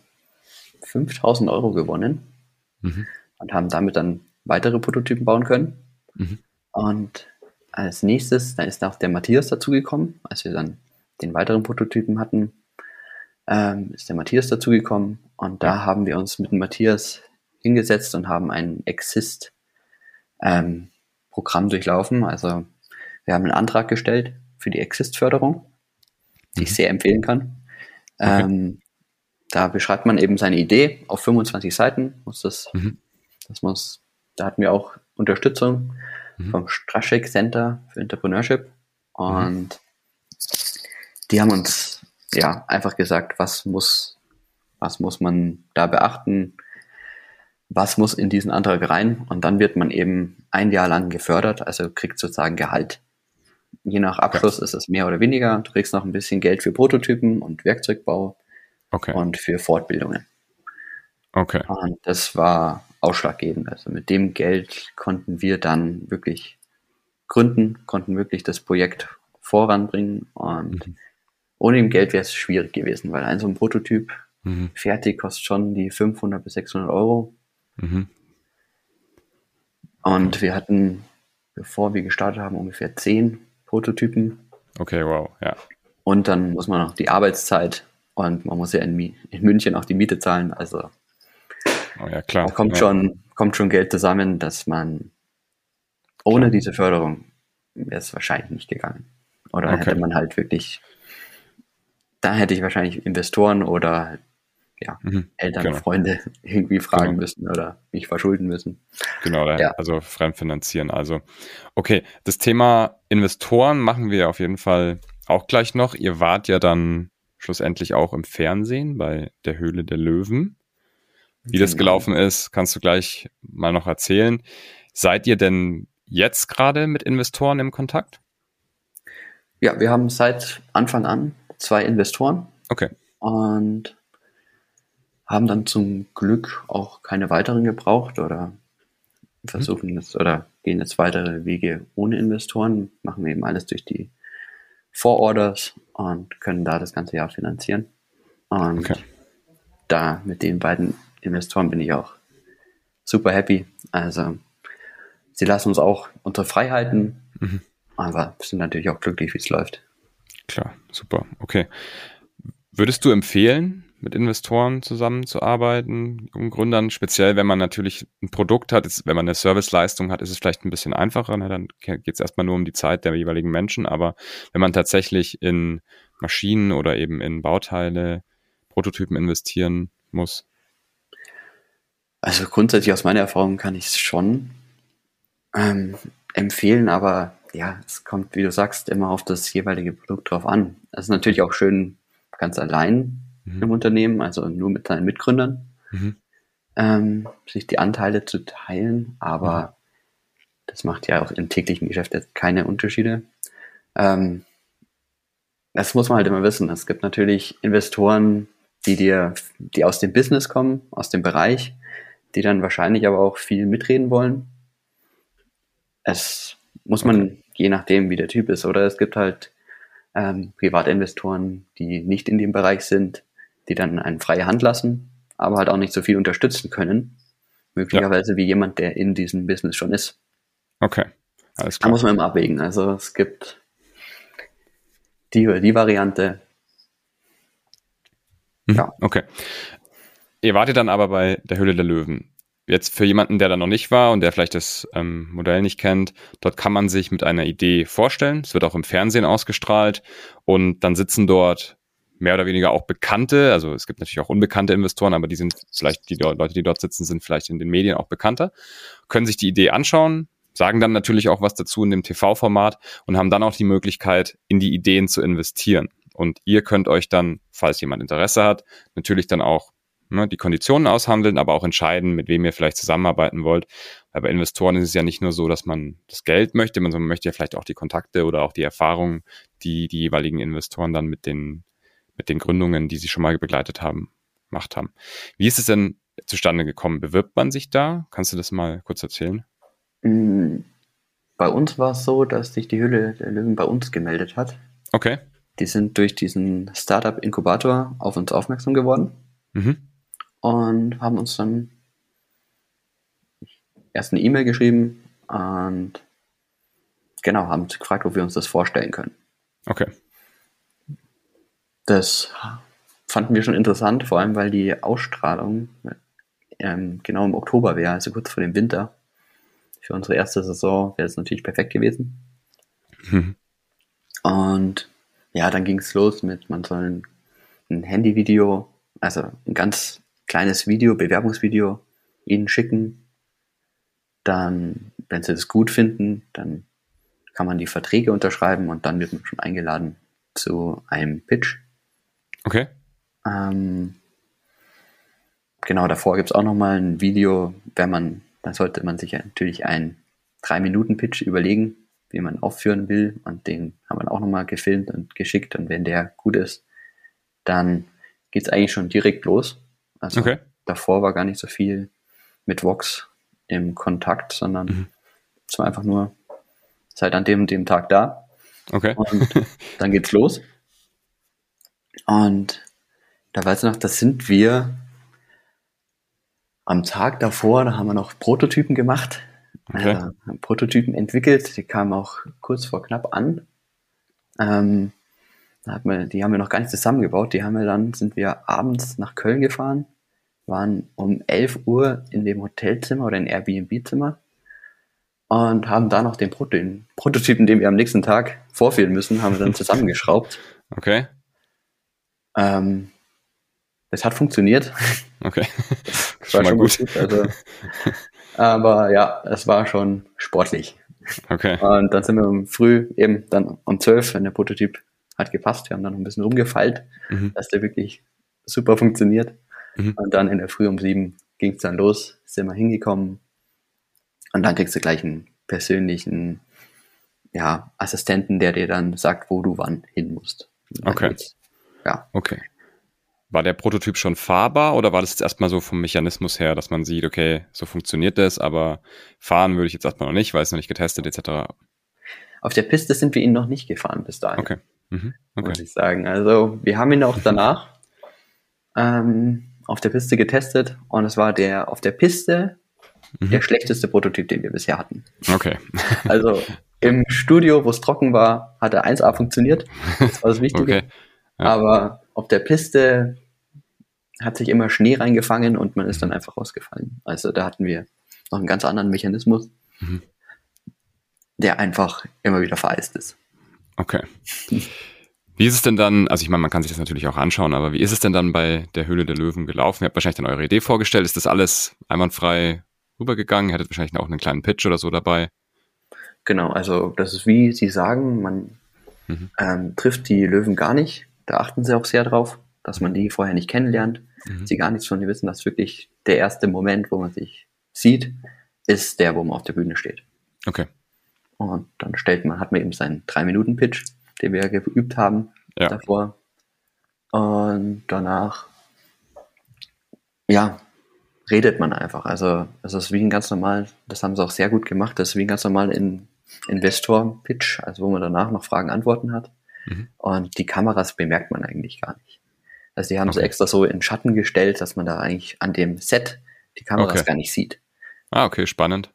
5000 Euro gewonnen mhm. und haben damit dann weitere Prototypen bauen können. Mhm. Und als nächstes, da ist auch der Matthias dazugekommen, als wir dann den weiteren Prototypen hatten, ähm, ist der Matthias dazugekommen und da haben wir uns mit dem Matthias hingesetzt und haben ein Exist ähm, Programm durchlaufen. Also wir haben einen Antrag gestellt für die Exist-Förderung, die ich mhm. sehr empfehlen kann. Okay. Ähm, da beschreibt man eben seine Idee auf 25 Seiten. Muss das, mhm. das muss, da hatten wir auch Unterstützung mhm. vom Straschek Center für Entrepreneurship und mhm. die haben uns ja einfach gesagt, was muss, was muss man da beachten, was muss in diesen Antrag rein und dann wird man eben ein Jahr lang gefördert, also kriegt sozusagen Gehalt. Je nach Abschluss ja. ist es mehr oder weniger. Du kriegst noch ein bisschen Geld für Prototypen und Werkzeugbau okay. und für Fortbildungen. Okay. Und das war ausschlaggebend. Also mit dem Geld konnten wir dann wirklich gründen, konnten wirklich das Projekt voranbringen und mhm. Ohne dem Geld wäre es schwierig gewesen, weil ein so ein Prototyp mhm. fertig kostet schon die 500 bis 600 Euro. Mhm. Und wir hatten, bevor wir gestartet haben, ungefähr zehn Prototypen. Okay, wow, ja. Und dann muss man noch die Arbeitszeit und man muss ja in, in München auch die Miete zahlen. Also oh ja, klar. da kommt, ja. schon, kommt schon Geld zusammen, dass man ohne klar. diese Förderung wäre es wahrscheinlich nicht gegangen. Oder okay. hätte man halt wirklich, da hätte ich wahrscheinlich Investoren oder ja, mhm, Eltern, genau. Freunde irgendwie fragen genau. müssen oder mich verschulden müssen. Genau, ja. also fremdfinanzieren. Also, okay, das Thema Investoren machen wir auf jeden Fall auch gleich noch. Ihr wart ja dann schlussendlich auch im Fernsehen bei der Höhle der Löwen. Wie genau. das gelaufen ist, kannst du gleich mal noch erzählen. Seid ihr denn jetzt gerade mit Investoren im Kontakt? Ja, wir haben seit Anfang an zwei Investoren. Okay. Und haben dann zum Glück auch keine weiteren gebraucht oder versuchen jetzt oder gehen jetzt weitere Wege ohne Investoren, machen eben alles durch die Vororders und können da das ganze Jahr finanzieren. Und okay. da mit den beiden Investoren bin ich auch super happy. Also sie lassen uns auch unsere Freiheiten, mhm. aber sind natürlich auch glücklich, wie es läuft. Klar, super. Okay. Würdest du empfehlen, mit Investoren zusammenzuarbeiten, um Gründern, speziell wenn man natürlich ein Produkt hat, ist, wenn man eine Serviceleistung hat, ist es vielleicht ein bisschen einfacher, ne? dann geht es erstmal nur um die Zeit der jeweiligen Menschen, aber wenn man tatsächlich in Maschinen oder eben in Bauteile, Prototypen investieren muss? Also grundsätzlich aus meiner Erfahrung kann ich es schon ähm, empfehlen, aber ja, es kommt, wie du sagst, immer auf das jeweilige Produkt drauf an. Es ist natürlich auch schön, ganz allein mhm. im Unternehmen, also nur mit seinen Mitgründern, mhm. ähm, sich die Anteile zu teilen, aber mhm. das macht ja auch im täglichen Geschäft jetzt keine Unterschiede. Ähm, das muss man halt immer wissen. Es gibt natürlich Investoren, die dir, die aus dem Business kommen, aus dem Bereich, die dann wahrscheinlich aber auch viel mitreden wollen. Es muss man okay. je nachdem, wie der Typ ist, oder es gibt halt ähm, Privatinvestoren, die nicht in dem Bereich sind, die dann eine freie Hand lassen, aber halt auch nicht so viel unterstützen können. Möglicherweise ja. wie jemand, der in diesem Business schon ist. Okay. Alles klar. Da muss man immer abwägen. Also es gibt die oder die Variante. Mhm. Ja. Okay. Ihr wartet dann aber bei der Höhle der Löwen. Jetzt für jemanden, der da noch nicht war und der vielleicht das ähm, Modell nicht kennt, dort kann man sich mit einer Idee vorstellen. Es wird auch im Fernsehen ausgestrahlt und dann sitzen dort mehr oder weniger auch bekannte, also es gibt natürlich auch unbekannte Investoren, aber die sind vielleicht, die Leute, die dort sitzen, sind vielleicht in den Medien auch bekannter, können sich die Idee anschauen, sagen dann natürlich auch was dazu in dem TV-Format und haben dann auch die Möglichkeit, in die Ideen zu investieren. Und ihr könnt euch dann, falls jemand Interesse hat, natürlich dann auch ne, die Konditionen aushandeln, aber auch entscheiden, mit wem ihr vielleicht zusammenarbeiten wollt. Weil bei Investoren ist es ja nicht nur so, dass man das Geld möchte, sondern man möchte ja vielleicht auch die Kontakte oder auch die Erfahrungen, die die jeweiligen Investoren dann mit den, mit den Gründungen, die sie schon mal begleitet haben, gemacht haben. Wie ist es denn zustande gekommen? Bewirbt man sich da? Kannst du das mal kurz erzählen? Mm, bei uns war es so, dass sich die Hülle der Löwen bei uns gemeldet hat. Okay. Die sind durch diesen Startup-Inkubator auf uns aufmerksam geworden mhm. Und haben uns dann erst eine E-Mail geschrieben und genau, haben gefragt, ob wir uns das vorstellen können. Okay. Das fanden wir schon interessant, vor allem weil die Ausstrahlung ähm, genau im Oktober wäre, also kurz vor dem Winter für unsere erste Saison wäre es natürlich perfekt gewesen. Mhm. Und ja, dann ging es los mit, man soll ein, ein Handyvideo, also ein ganz kleines Video, Bewerbungsvideo ihnen schicken. Dann, wenn sie das gut finden, dann kann man die Verträge unterschreiben und dann wird man schon eingeladen zu einem Pitch. Okay. Ähm, genau, davor gibt es auch nochmal ein Video, wenn man dann sollte man sich natürlich einen 3-Minuten-Pitch überlegen, wie man aufführen will. Und den haben wir auch nochmal gefilmt und geschickt. Und wenn der gut ist, dann geht es eigentlich schon direkt los. Also okay. davor war gar nicht so viel mit Vox im Kontakt, sondern mhm. es war einfach nur, seid an dem und dem Tag da. Okay. Und dann geht's los. Und da weiß ich noch, das sind wir am Tag davor, da haben wir noch Prototypen gemacht, okay. äh, Prototypen entwickelt, die kamen auch kurz vor knapp an. Ähm, hat man, die haben wir noch gar nicht zusammengebaut, die haben wir dann, sind wir abends nach Köln gefahren, waren um 11 Uhr in dem Hotelzimmer oder in Airbnb-Zimmer und haben da noch den Prototypen, den wir am nächsten Tag vorführen müssen, haben wir dann zusammengeschraubt. Okay. Ähm, das hat funktioniert. Okay. Das war schon mal gut. gut also, aber ja, es war schon sportlich. Okay. Und dann sind wir früh eben dann um 12, wenn der Prototyp hat gepasst. Wir haben dann noch ein bisschen rumgefeilt, mhm. dass der wirklich super funktioniert. Mhm. Und dann in der Früh um sieben ging es dann los, sind wir hingekommen. Und dann kriegst du gleich einen persönlichen ja, Assistenten, der dir dann sagt, wo du wann hin musst. Okay. Ja. Okay. War der Prototyp schon fahrbar oder war das jetzt erstmal so vom Mechanismus her, dass man sieht, okay, so funktioniert das, aber fahren würde ich jetzt erstmal noch nicht, weil es noch nicht getestet etc. Auf der Piste sind wir ihn noch nicht gefahren bis dahin. Okay. Mhm. okay. Muss ich sagen. Also wir haben ihn auch danach ähm, auf der Piste getestet und es war der auf der Piste mhm. der schlechteste Prototyp, den wir bisher hatten. Okay. Also im Studio, wo es trocken war, hat er 1A funktioniert. Das war das Wichtige. Okay. Ja. Aber auf der Piste hat sich immer Schnee reingefangen und man ist dann einfach rausgefallen. Also da hatten wir noch einen ganz anderen Mechanismus, mhm. der einfach immer wieder vereist ist. Okay. Wie ist es denn dann, also ich meine, man kann sich das natürlich auch anschauen, aber wie ist es denn dann bei der Höhle der Löwen gelaufen? Ihr habt wahrscheinlich dann eure Idee vorgestellt. Ist das alles einwandfrei rübergegangen? Ihr hattet wahrscheinlich auch einen kleinen Pitch oder so dabei? Genau, also das ist wie Sie sagen, man mhm. ähm, trifft die Löwen gar nicht Da achten sie auch sehr drauf, dass man die vorher nicht kennenlernt, Mhm. sie gar nichts von dir wissen, dass wirklich der erste Moment, wo man sich sieht, ist der, wo man auf der Bühne steht. Okay. Und dann stellt man, hat man eben seinen 3-Minuten-Pitch, den wir geübt haben Ja. davor. Und danach, ja, redet man einfach. Also es ist wie ein ganz normal, das haben sie auch sehr gut gemacht, das ist wie ein ganz normal in Investor-Pitch, also wo man danach noch Fragen, Antworten hat. Mhm. Und die Kameras bemerkt man eigentlich gar nicht. Also die haben sie Okay. extra so in Schatten gestellt, dass man da eigentlich an dem Set die Kameras Okay. gar nicht sieht. Ah, okay, spannend.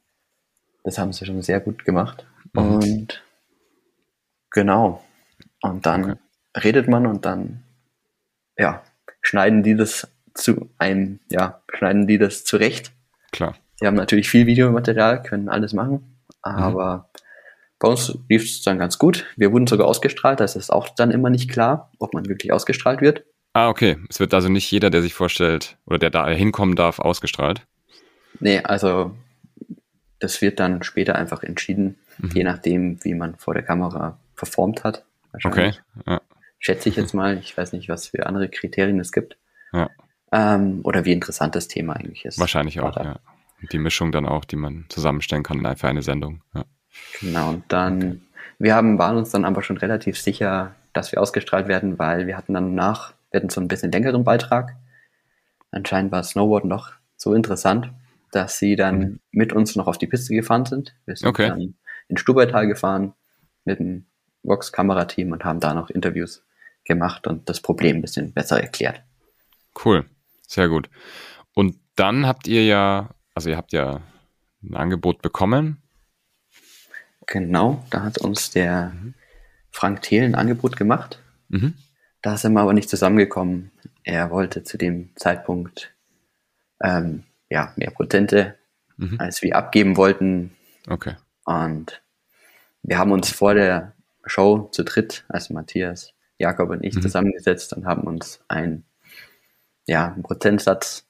Das haben sie schon sehr gut gemacht. Mhm. Und genau. Und dann Okay. redet man und dann, ja, schneiden die das zu einem, ja, schneiden die das zurecht. Klar. Sie haben natürlich viel Videomaterial, können alles machen, Mhm. aber bei uns lief es dann ganz gut. Wir wurden sogar ausgestrahlt, das ist auch dann immer nicht klar, ob man wirklich ausgestrahlt wird. Ah, okay. Es wird also nicht jeder, der sich vorstellt oder der da hinkommen darf, ausgestrahlt. Nee, also das wird dann später einfach entschieden, Mhm. je nachdem, wie man vor der Kamera performt hat. Okay. Ja. Schätze ich jetzt mal. Ich weiß nicht, was für andere Kriterien es gibt. Ja. Ähm, oder wie interessant das Thema eigentlich ist. Wahrscheinlich auch, ja. Und die Mischung dann auch, die man zusammenstellen kann in einfach eine Sendung. Ja. Genau, und dann, wir haben, waren uns dann aber schon relativ sicher, dass wir ausgestrahlt werden, weil wir hatten dann nach, wir hatten so ein bisschen längeren Beitrag. Anscheinend war Snowboard noch so interessant, dass sie dann Mhm. mit uns noch auf die Piste gefahren sind. Wir sind Okay. dann in Stubaital gefahren mit dem Vox-Kamerateam und haben da noch Interviews gemacht und das Problem ein bisschen besser erklärt. Cool. Sehr gut. Und dann habt ihr ja, also ihr habt ja ein Angebot bekommen. Genau, da hat uns der Frank Thiel ein Angebot gemacht. Mhm. Da sind wir aber nicht zusammengekommen. Er wollte zu dem Zeitpunkt ähm, ja, mehr Prozente, Mhm. als wir abgeben wollten. Okay. Und wir haben uns vor der Show zu dritt, also Matthias, Jakob und ich, Mhm. zusammengesetzt und haben uns ein, ja, einen Prozentsatz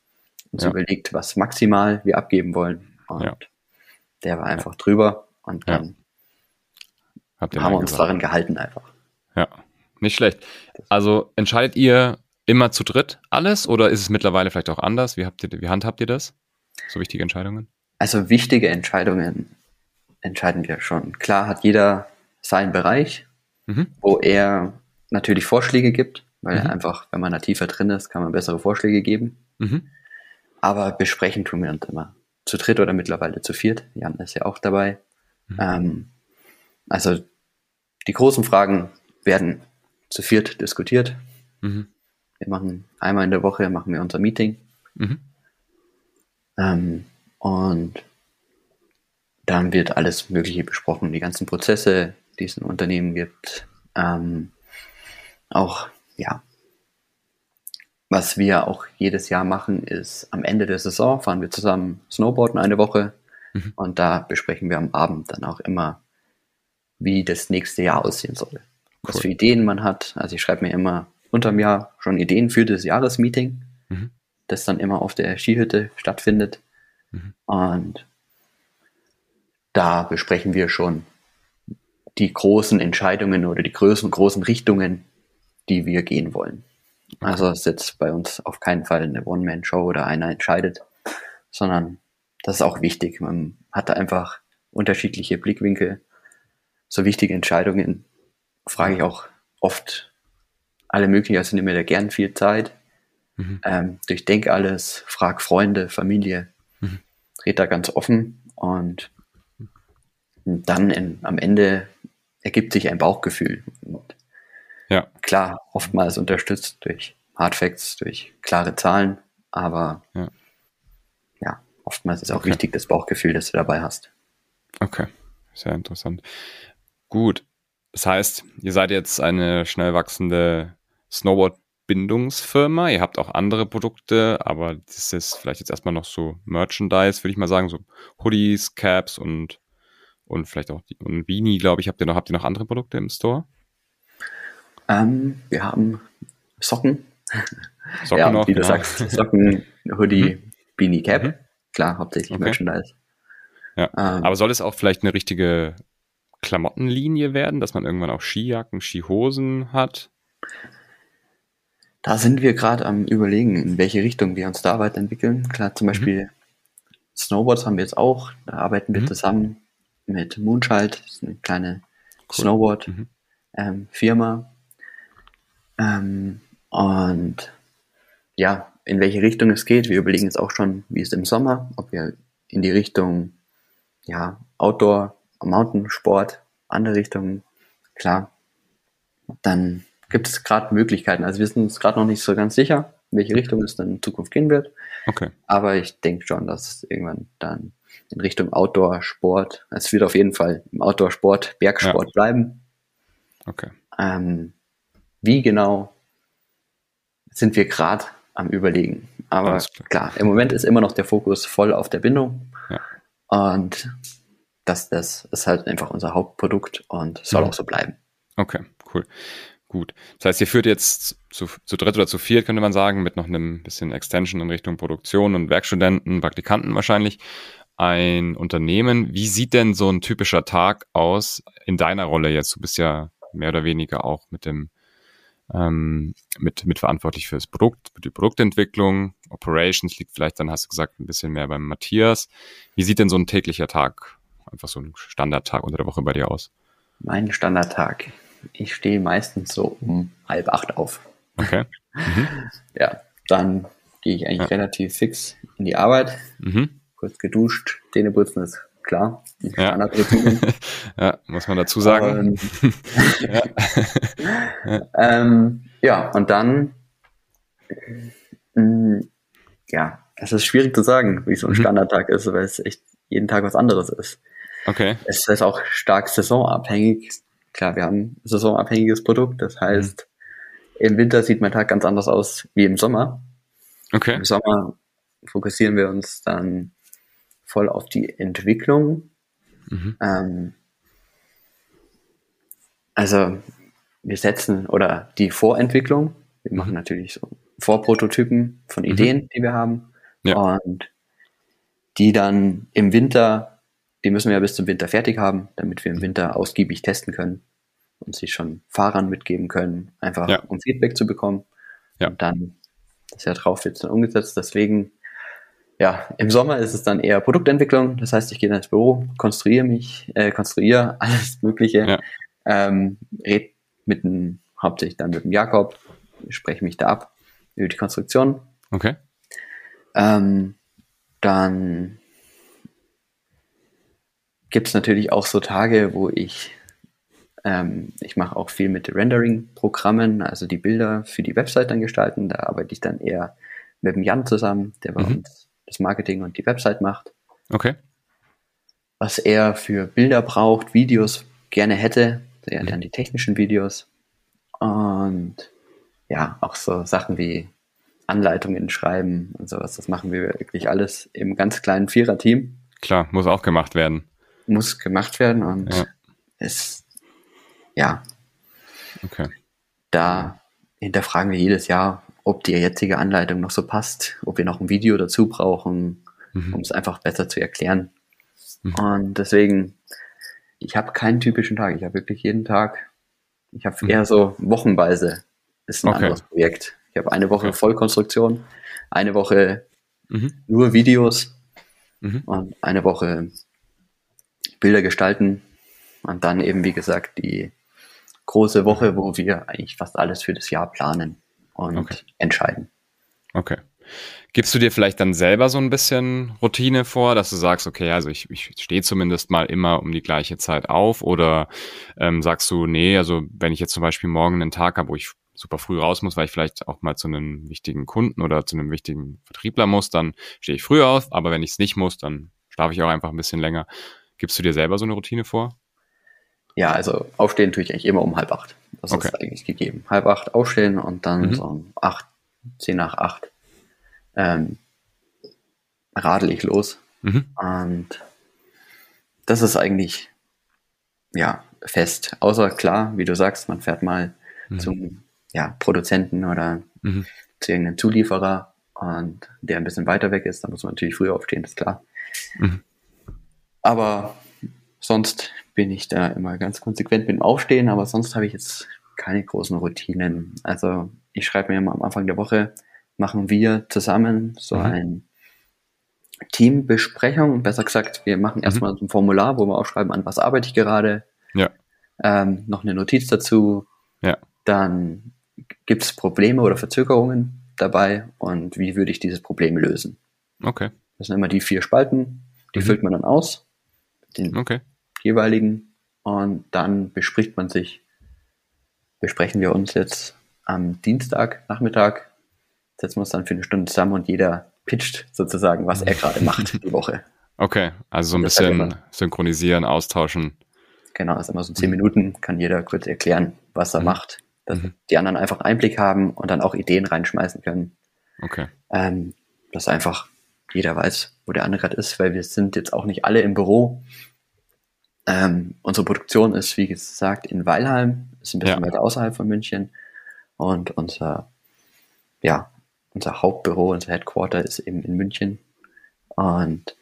uns Ja. überlegt, was maximal wir abgeben wollen. Und Ja. der war einfach drüber. Und dann haben wir uns gesagt. daran gehalten einfach. Ja, nicht schlecht. Also entscheidet ihr immer zu dritt alles oder ist es mittlerweile vielleicht auch anders? Wie, habt ihr, wie handhabt ihr das? So wichtige Entscheidungen? Also wichtige Entscheidungen entscheiden wir schon. Klar hat jeder seinen Bereich, Mhm. wo er natürlich Vorschläge gibt, weil Mhm. einfach, wenn man da tiefer drin ist, kann man bessere Vorschläge geben. Mhm. Aber besprechen tun wir uns immer. Zu dritt oder mittlerweile zu viert. Jan ist ja auch dabei. Mhm. Ähm, also die großen Fragen werden zu viert diskutiert. Mhm. Wir machen einmal in der Woche machen wir unser Meeting. Mhm. Ähm, und dann wird alles Mögliche besprochen, die ganzen Prozesse, die es in Unternehmen gibt. Ähm, auch, ja, was wir auch jedes Jahr machen, ist am Ende der Saison fahren wir zusammen Snowboarden eine Woche Mhm. und da besprechen wir am Abend dann auch immer, wie das nächste Jahr aussehen soll. Was Cool. für Ideen man hat. Also ich schreibe mir immer unterm Jahr schon Ideen für das Jahresmeeting, Mhm. das dann immer auf der Skihütte stattfindet. Mhm. Und da besprechen wir schon die großen Entscheidungen oder die großen, großen Richtungen, die wir gehen wollen. Also es ist jetzt bei uns auf keinen Fall eine One-Man-Show oder einer entscheidet, sondern das ist auch wichtig. Man hat da einfach unterschiedliche Blickwinkel. So wichtige Entscheidungen frage ich auch oft alle möglichen, also nehme mir da gern viel Zeit, Mhm. ähm, durchdenke alles, frag Freunde, Familie, Mhm. red da ganz offen und dann in, am Ende ergibt sich ein Bauchgefühl. Und Ja. klar, oftmals unterstützt durch Hardfacts, durch klare Zahlen, aber Ja. ja, oftmals ist auch Okay. wichtig das Bauchgefühl, das du dabei hast. Okay, sehr interessant. Gut, das heißt, ihr seid jetzt eine schnell wachsende Snowboard-Bindungsfirma. Ihr habt auch andere Produkte, aber das ist vielleicht jetzt erstmal noch so Merchandise, würde ich mal sagen, so Hoodies, Caps und, und vielleicht auch die, und Beanie, glaube ich. Habt ihr noch, habt ihr noch andere Produkte im Store? Ähm, wir haben Socken, Socken ja, noch, wie du genau. sagst, Socken, Hoodie, Beanie Cap, Mhm. klar, hauptsächlich Okay. Merchandise. Ja. Ähm, Aber soll es auch vielleicht eine richtige Klamottenlinie werden, dass man irgendwann auch Skijacken, Skihosen hat? Da sind wir gerade am Überlegen, in welche Richtung wir uns da weiterentwickeln. Klar, zum Beispiel mhm. Snowboards haben wir jetzt auch. Da arbeiten wir mhm. zusammen mit Moonchild, das ist eine kleine cool. Snowboard-Firma. Mhm. Ähm, ähm, und ja, in welche Richtung es geht. Wir überlegen jetzt auch schon, wie es im Sommer, ob wir in die Richtung ja, Outdoor, Mountainsport, andere Richtungen, klar. Dann gibt es gerade Möglichkeiten. Also wir sind uns gerade noch nicht so ganz sicher, in welche Richtung es dann in Zukunft gehen wird. Okay. Aber ich denke schon, dass es irgendwann dann in Richtung Outdoor-Sport, es wird auf jeden Fall im Outdoor-Sport, Bergsport ja. bleiben. Okay. Ähm, wie genau sind wir gerade am Überlegen. Aber klar. klar. im Moment ist immer noch der Fokus voll auf der Bindung. Ja. Und das, das ist halt einfach unser Hauptprodukt und soll ja. auch so bleiben. Okay, cool. Gut. Das heißt, ihr führt jetzt zu, zu dritt oder zu viert, könnte man sagen, mit noch einem bisschen Extension in Richtung Produktion und Werkstudenten, Praktikanten wahrscheinlich, ein Unternehmen. Wie sieht denn so ein typischer Tag aus in deiner Rolle jetzt? Du bist ja mehr oder weniger auch mit dem ähm, mit, mit verantwortlich für das Produkt, für die Produktentwicklung, Operations liegt vielleicht dann, hast du gesagt, ein bisschen mehr beim Matthias. Wie sieht denn so ein täglicher Tag, einfach so ein Standardtag unter der Woche bei dir aus? Mein Standardtag. Ich stehe meistens so um halb acht auf. Okay. Mhm. Ja, dann gehe ich eigentlich ja. relativ fix in die Arbeit. Mhm. Kurz geduscht, Zähne putzen ist klar. Ja. ja, muss man dazu sagen. Und, ja. ähm, ja, und dann, mh, mm, ja, es ist schwierig zu sagen, wie so ein mhm. Standardtag ist, weil es echt jeden Tag was anderes ist. Okay. Es ist auch stark saisonabhängig. Klar, wir haben ein saisonabhängiges Produkt, das heißt, mhm. im Winter sieht mein Tag ganz anders aus wie im Sommer. Okay. Im Sommer fokussieren wir uns dann voll auf die Entwicklung. Mhm. Ähm, also wir setzen oder die Vorentwicklung. Wir mhm. machen natürlich so Vorprototypen von mhm. Ideen, mhm. die wir haben. Ja. Und die dann im Winter, die müssen wir ja bis zum Winter fertig haben, damit wir im Winter ausgiebig testen können und sie schon Fahrern mitgeben können, einfach ja. um Feedback zu bekommen. Ja. Und dann das Jahr drauf wird es dann umgesetzt. Deswegen ja, im Sommer ist es dann eher Produktentwicklung. Das heißt, ich gehe dann ins Büro, konstruiere mich, äh, konstruiere alles Mögliche, ja. ähm, red mit dem, hauptsächlich dann mit dem Jakob, spreche mich da ab über die Konstruktion. Okay. Ähm, dann gibt es natürlich auch so Tage, wo ich ähm, ich mache auch viel mit Rendering-Programmen, also die Bilder für die Website dann gestalten. Da arbeite ich dann eher mit dem Jan zusammen, der bei mhm. uns das Marketing und die Website macht. Okay. Was er für Bilder braucht, Videos gerne hätte, er mhm. dann die technischen Videos. Und ja, auch so Sachen wie Anleitungen schreiben und sowas. Das machen wir wirklich alles im ganz kleinen Vierer-Team. Klar, muss auch gemacht werden. Muss gemacht werden und ja. es, ja. Okay. Da hinterfragen wir jedes Jahr, ob die jetzige Anleitung noch so passt, ob wir noch ein Video dazu brauchen, mhm. um es einfach besser zu erklären. Mhm. Und deswegen, ich habe keinen typischen Tag. Ich habe wirklich jeden Tag, ich habe mhm. eher so wochenweise ist ein okay. anderes Projekt. Ich habe eine Woche okay. Vollkonstruktion, eine Woche mhm. nur Videos mhm. und eine Woche Bilder gestalten und dann eben, wie gesagt, die große Woche, wo wir eigentlich fast alles für das Jahr planen und okay. entscheiden. Okay. Gibst du dir vielleicht dann selber so ein bisschen Routine vor, dass du sagst, okay, also ich, ich stehe zumindest mal immer um die gleiche Zeit auf oder ähm, sagst du, nee, also wenn ich jetzt zum Beispiel morgen einen Tag habe, wo ich super früh raus muss, weil ich vielleicht auch mal zu einem wichtigen Kunden oder zu einem wichtigen Vertriebler muss, dann stehe ich früh auf, aber wenn ich es nicht muss, dann schlafe ich auch einfach ein bisschen länger. Gibst du dir selber so eine Routine vor? Ja, also aufstehen tue ich eigentlich immer um halb acht. Das okay. ist eigentlich gegeben. Halb acht aufstehen und dann mhm. so um acht, zehn nach acht ähm, radel ich los. Mhm. Und das ist eigentlich ja fest. Außer klar, wie du sagst, man fährt mal mhm. zum ja, Produzenten oder mhm. zu irgendeinem Zulieferer und der ein bisschen weiter weg ist, dann muss man natürlich früher aufstehen, ist klar. Mhm. Aber sonst bin ich da immer ganz konsequent mit dem Aufstehen, aber sonst habe ich jetzt keine großen Routinen. Also ich schreibe mir immer am Anfang der Woche, machen wir zusammen so mhm. ein Teambesprechung. Besser gesagt, wir machen mhm. erstmal so ein Formular, wo wir aufschreiben, an was arbeite ich gerade. Ja. Ähm, noch eine Notiz dazu. Ja. Dann gibt es Probleme oder Verzögerungen dabei und wie würde ich dieses Problem lösen. Okay. Das sind immer die vier Spalten, die mhm. füllt man dann aus, den okay. Jeweiligen und dann bespricht man sich, besprechen wir uns jetzt am Dienstag Nachmittag, setzen wir uns dann für eine Stunde zusammen und jeder pitcht sozusagen, was er gerade macht die Woche. Okay, also so ein bisschen immer, synchronisieren, austauschen. Genau, das ist immer so zehn. Minuten, kann jeder kurz erklären, was er mhm. macht, dass mhm. die anderen einfach Einblick haben und dann auch Ideen reinschmeißen können. Okay. Ähm, dass einfach jeder weiß, wo der andere gerade ist, weil wir sind jetzt auch nicht alle im Büro. Ähm, unsere Produktion ist, wie gesagt, in Weilheim, ist ein bisschen ja. weiter außerhalb von München. Und unser, ja, unser Hauptbüro, unser Headquarter ist eben in München. Und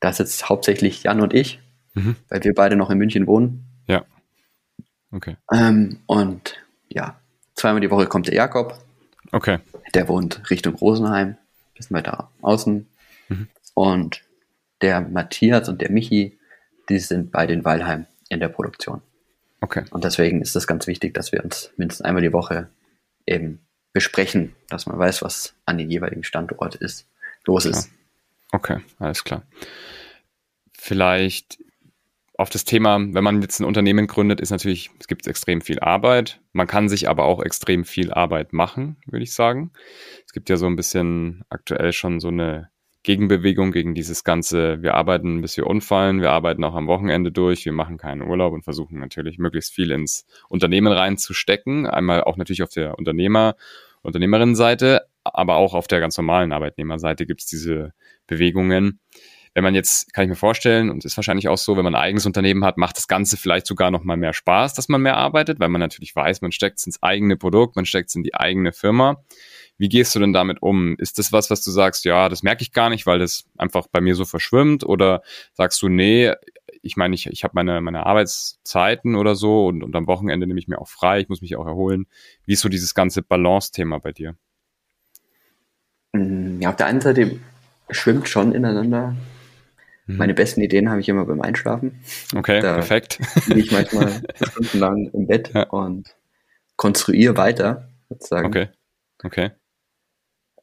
da sitzt hauptsächlich Jan und ich, mhm. weil wir beide noch in München wohnen. Ja. Okay. Ähm, und ja, zweimal die Woche kommt der Jakob. Okay. Der wohnt Richtung Rosenheim, bisschen weiter außen. Mhm. Und der Matthias und der Michi, die sind beide in Weilheim in der Produktion. Okay. Und deswegen ist es ganz wichtig, dass wir uns mindestens einmal die Woche eben besprechen, dass man weiß, was an den jeweiligen Standort ist, los klar. ist. Okay, alles klar. Vielleicht auf das Thema, wenn man jetzt ein Unternehmen gründet, ist natürlich, es gibt extrem viel Arbeit. Man kann sich aber auch extrem viel Arbeit machen, würde ich sagen. Es gibt ja so ein bisschen aktuell schon so eine Gegenbewegung gegen dieses ganze, wir arbeiten bis wir umfallen, wir arbeiten auch am Wochenende durch, wir machen keinen Urlaub und versuchen natürlich möglichst viel ins Unternehmen reinzustecken. Einmal auch natürlich auf der Unternehmer, Unternehmerinnenseite, aber auch auf der ganz normalen Arbeitnehmerseite gibt es diese Bewegungen. Wenn man jetzt, kann ich mir vorstellen, und ist wahrscheinlich auch so, wenn man ein eigenes Unternehmen hat, macht das Ganze vielleicht sogar noch mal mehr Spaß, dass man mehr arbeitet, weil man natürlich weiß, man steckt ins eigene Produkt, man steckt in die eigene Firma. Wie gehst du denn damit um? Ist das was, was du sagst, ja, das merke ich gar nicht, weil das einfach bei mir so verschwimmt? Oder sagst du, nee, ich meine, ich, ich habe meine, meine Arbeitszeiten oder so und, und am Wochenende nehme ich mir auch frei, ich muss mich auch erholen. Wie ist so dieses ganze Balance-Thema bei dir? Mm, ja, auf der einen Seite schwimmt schon ineinander. Mhm. Meine besten Ideen habe ich immer beim Einschlafen. Okay, da perfekt. Bin ich manchmal stundenlang im Bett ja. und konstruiere weiter, sozusagen. Okay. Okay.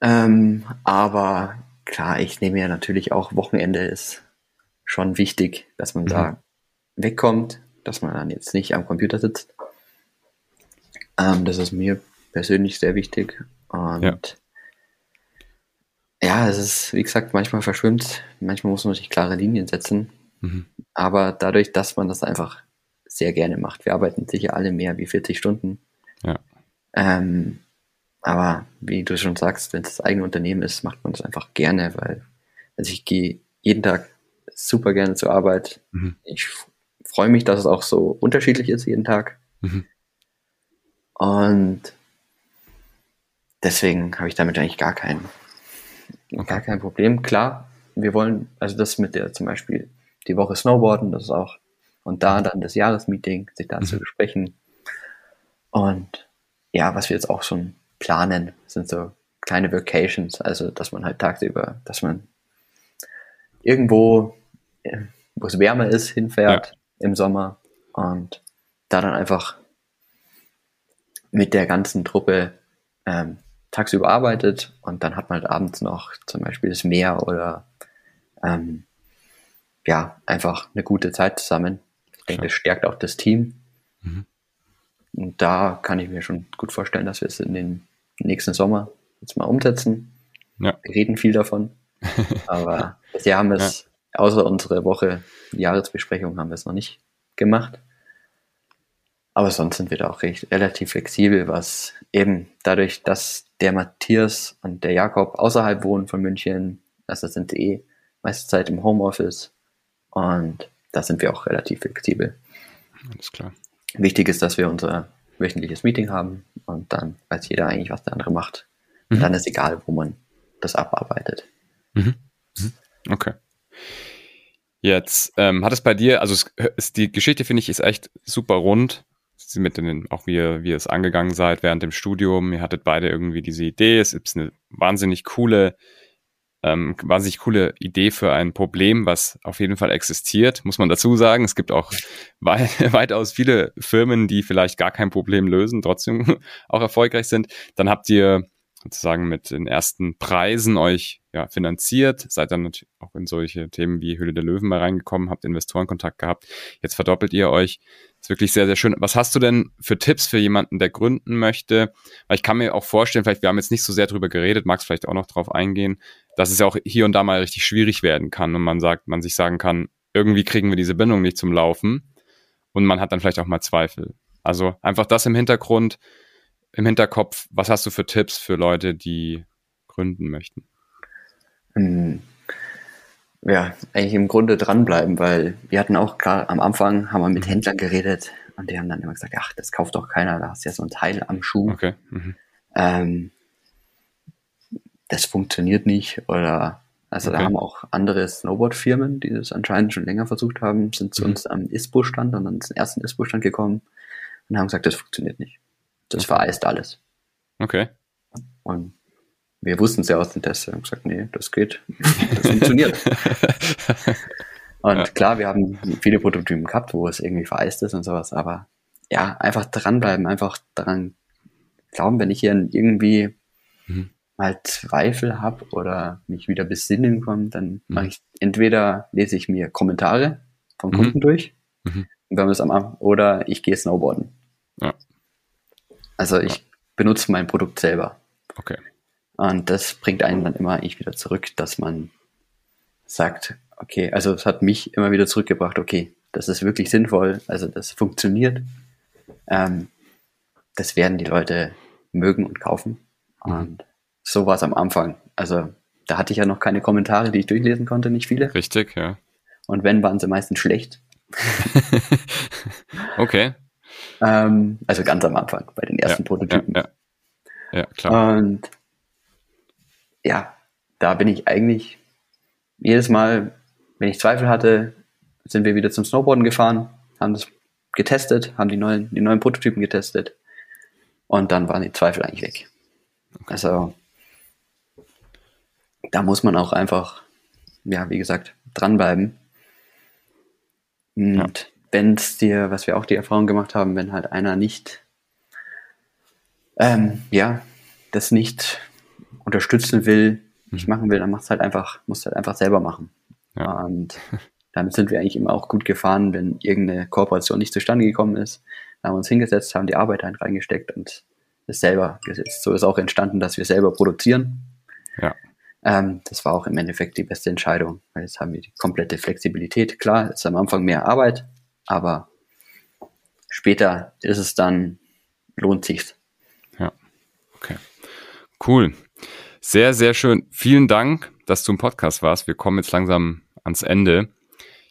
Ähm, aber klar, ich nehme ja natürlich auch Wochenende ist schon wichtig, dass man mhm. da wegkommt, dass man dann jetzt nicht am Computer sitzt. Ähm, das ist mir persönlich sehr wichtig. Und ja. ja, es ist, wie gesagt, manchmal verschwimmt, manchmal muss man sich klare Linien setzen. Mhm. Aber dadurch, dass man das einfach sehr gerne macht, wir arbeiten sicher alle mehr wie 40 Stunden. Ja. Ähm, aber wie du schon sagst, wenn es das eigene Unternehmen ist, macht man das einfach gerne, weil also ich gehe jeden Tag super gerne zur Arbeit. Mhm. Ich freue mich, dass es auch so unterschiedlich ist jeden Tag. Mhm. Und deswegen habe ich damit eigentlich gar kein, okay. gar kein Problem. Klar, wir wollen, also das mit der zum Beispiel die Woche Snowboarden, das ist auch, und da dann das Jahresmeeting, sich da mhm. zu besprechen. Und ja, was wir jetzt auch schon planen, sind so kleine Vacations, also dass man halt tagsüber, dass man irgendwo, wo es wärmer ist, hinfährt ja. im Sommer und da dann einfach mit der ganzen Truppe ähm, tagsüber arbeitet und dann hat man halt abends noch zum Beispiel das Meer oder ähm, ja, einfach eine gute Zeit zusammen. Ich denke, das stärkt auch das Team. Mhm. Und da kann ich mir schon gut vorstellen, dass wir es in den nächsten Sommer jetzt mal umsetzen. Ja. Wir reden viel davon. Aber wir haben es, ja. außer unsere Woche Jahresbesprechung, haben wir es noch nicht gemacht. Aber sonst sind wir da auch recht, relativ flexibel, was eben dadurch, dass der Matthias und der Jakob außerhalb wohnen von München, also sind sie eh meiste Zeit im Homeoffice und da sind wir auch relativ flexibel. Alles klar. Wichtig ist, dass wir unser wöchentliches Meeting haben und dann weiß jeder eigentlich, was der andere macht. Und mhm. dann ist egal, wo man das abarbeitet. Mhm. mhm. Okay. Jetzt ähm, hat es bei dir, also es, ist, die Geschichte finde ich ist echt super rund. mit den, auch wie ihr, wie ihr es angegangen seid während dem Studium. Ihr hattet beide irgendwie diese Idee. Es ist eine wahnsinnig coole, ähm, wahnsinnig coole Idee für ein Problem, was auf jeden Fall existiert, muss man dazu sagen. Es gibt auch wei weitaus viele Firmen, die vielleicht gar kein Problem lösen, trotzdem auch erfolgreich sind. Dann habt ihr sozusagen mit den ersten Preisen euch ja, finanziert, seid dann natürlich auch in solche Themen wie Höhle der Löwen mal reingekommen, habt Investorenkontakt gehabt. Jetzt verdoppelt ihr euch. Ist wirklich sehr, sehr schön. Was hast du denn für Tipps für jemanden, der gründen möchte? Weil ich kann mir auch vorstellen, vielleicht, wir haben jetzt nicht so sehr drüber geredet, magst vielleicht auch noch drauf eingehen, dass es ja auch hier und da mal richtig schwierig werden kann und man sagt, man sich sagen kann, irgendwie kriegen wir diese Bindung nicht zum Laufen und man hat dann vielleicht auch mal Zweifel. Also einfach das im Hintergrund, im Hinterkopf, was hast du für Tipps für Leute, die gründen möchten? Hm. Ja, eigentlich im Grunde dranbleiben, weil wir hatten auch gerade am Anfang, haben wir mit mhm. Händlern geredet und die haben dann immer gesagt, ach, das kauft doch keiner, da hast du ja so ein Teil am Schuh. Okay. Mhm. Ähm, das funktioniert nicht oder also okay. da haben auch andere Snowboard-Firmen, die das anscheinend schon länger versucht haben, sind zu mhm. uns am ISPO-Stand und dann zum ersten ISPO-Stand gekommen und haben gesagt, das funktioniert nicht. Das okay. vereist alles. Okay. Und wir wussten es ja aus dem Test und haben gesagt, nee, das geht, das funktioniert. und ja. klar, wir haben viele Prototypen gehabt, wo es irgendwie vereist ist und sowas, aber ja, einfach dranbleiben, einfach daran glauben, wenn ich hier irgendwie mhm. mal Zweifel habe oder mich wieder besinnen komme, dann mhm. mache ich entweder lese ich mir Kommentare vom mhm. Kunden durch, mhm. wenn es am oder ich gehe Snowboarden. Ja. Also ich ja. benutze mein Produkt selber. Okay. Und das bringt einen dann immer eigentlich wieder zurück, dass man sagt, okay, also es hat mich immer wieder zurückgebracht, okay, das ist wirklich sinnvoll, also das funktioniert. Ähm, das werden die Leute mögen und kaufen. Mhm. Und so war es am Anfang. Also da hatte ich ja noch keine Kommentare, die ich durchlesen konnte, nicht viele. Richtig, ja. Und wenn, waren sie meistens schlecht. okay. Ähm, also ganz am Anfang, bei den ersten ja, Prototypen. Ja, ja. ja, klar. Und ja, da bin ich eigentlich jedes Mal, wenn ich Zweifel hatte, sind wir wieder zum Snowboarden gefahren, haben das getestet, haben die neuen, die neuen Prototypen getestet und dann waren die Zweifel eigentlich weg. Also da muss man auch einfach, ja, wie gesagt, dranbleiben. Und ja. wenn es dir, was wir auch die Erfahrung gemacht haben, wenn halt einer nicht, ähm, ja, das nicht unterstützen will, nicht mhm. machen will, dann macht es halt einfach, muss halt einfach selber machen. Ja. Und damit sind wir eigentlich immer auch gut gefahren, wenn irgendeine Kooperation nicht zustande gekommen ist. Da haben wir uns hingesetzt, haben die Arbeit reingesteckt und es selber gesetzt. So ist auch entstanden, dass wir selber produzieren. Ja. Ähm, das war auch im Endeffekt die beste Entscheidung, weil jetzt haben wir die komplette Flexibilität. Klar, es ist am Anfang mehr Arbeit, aber später ist es dann, lohnt sich. Ja, okay. Cool. Sehr, sehr schön. Vielen Dank, dass du im Podcast warst. Wir kommen jetzt langsam ans Ende.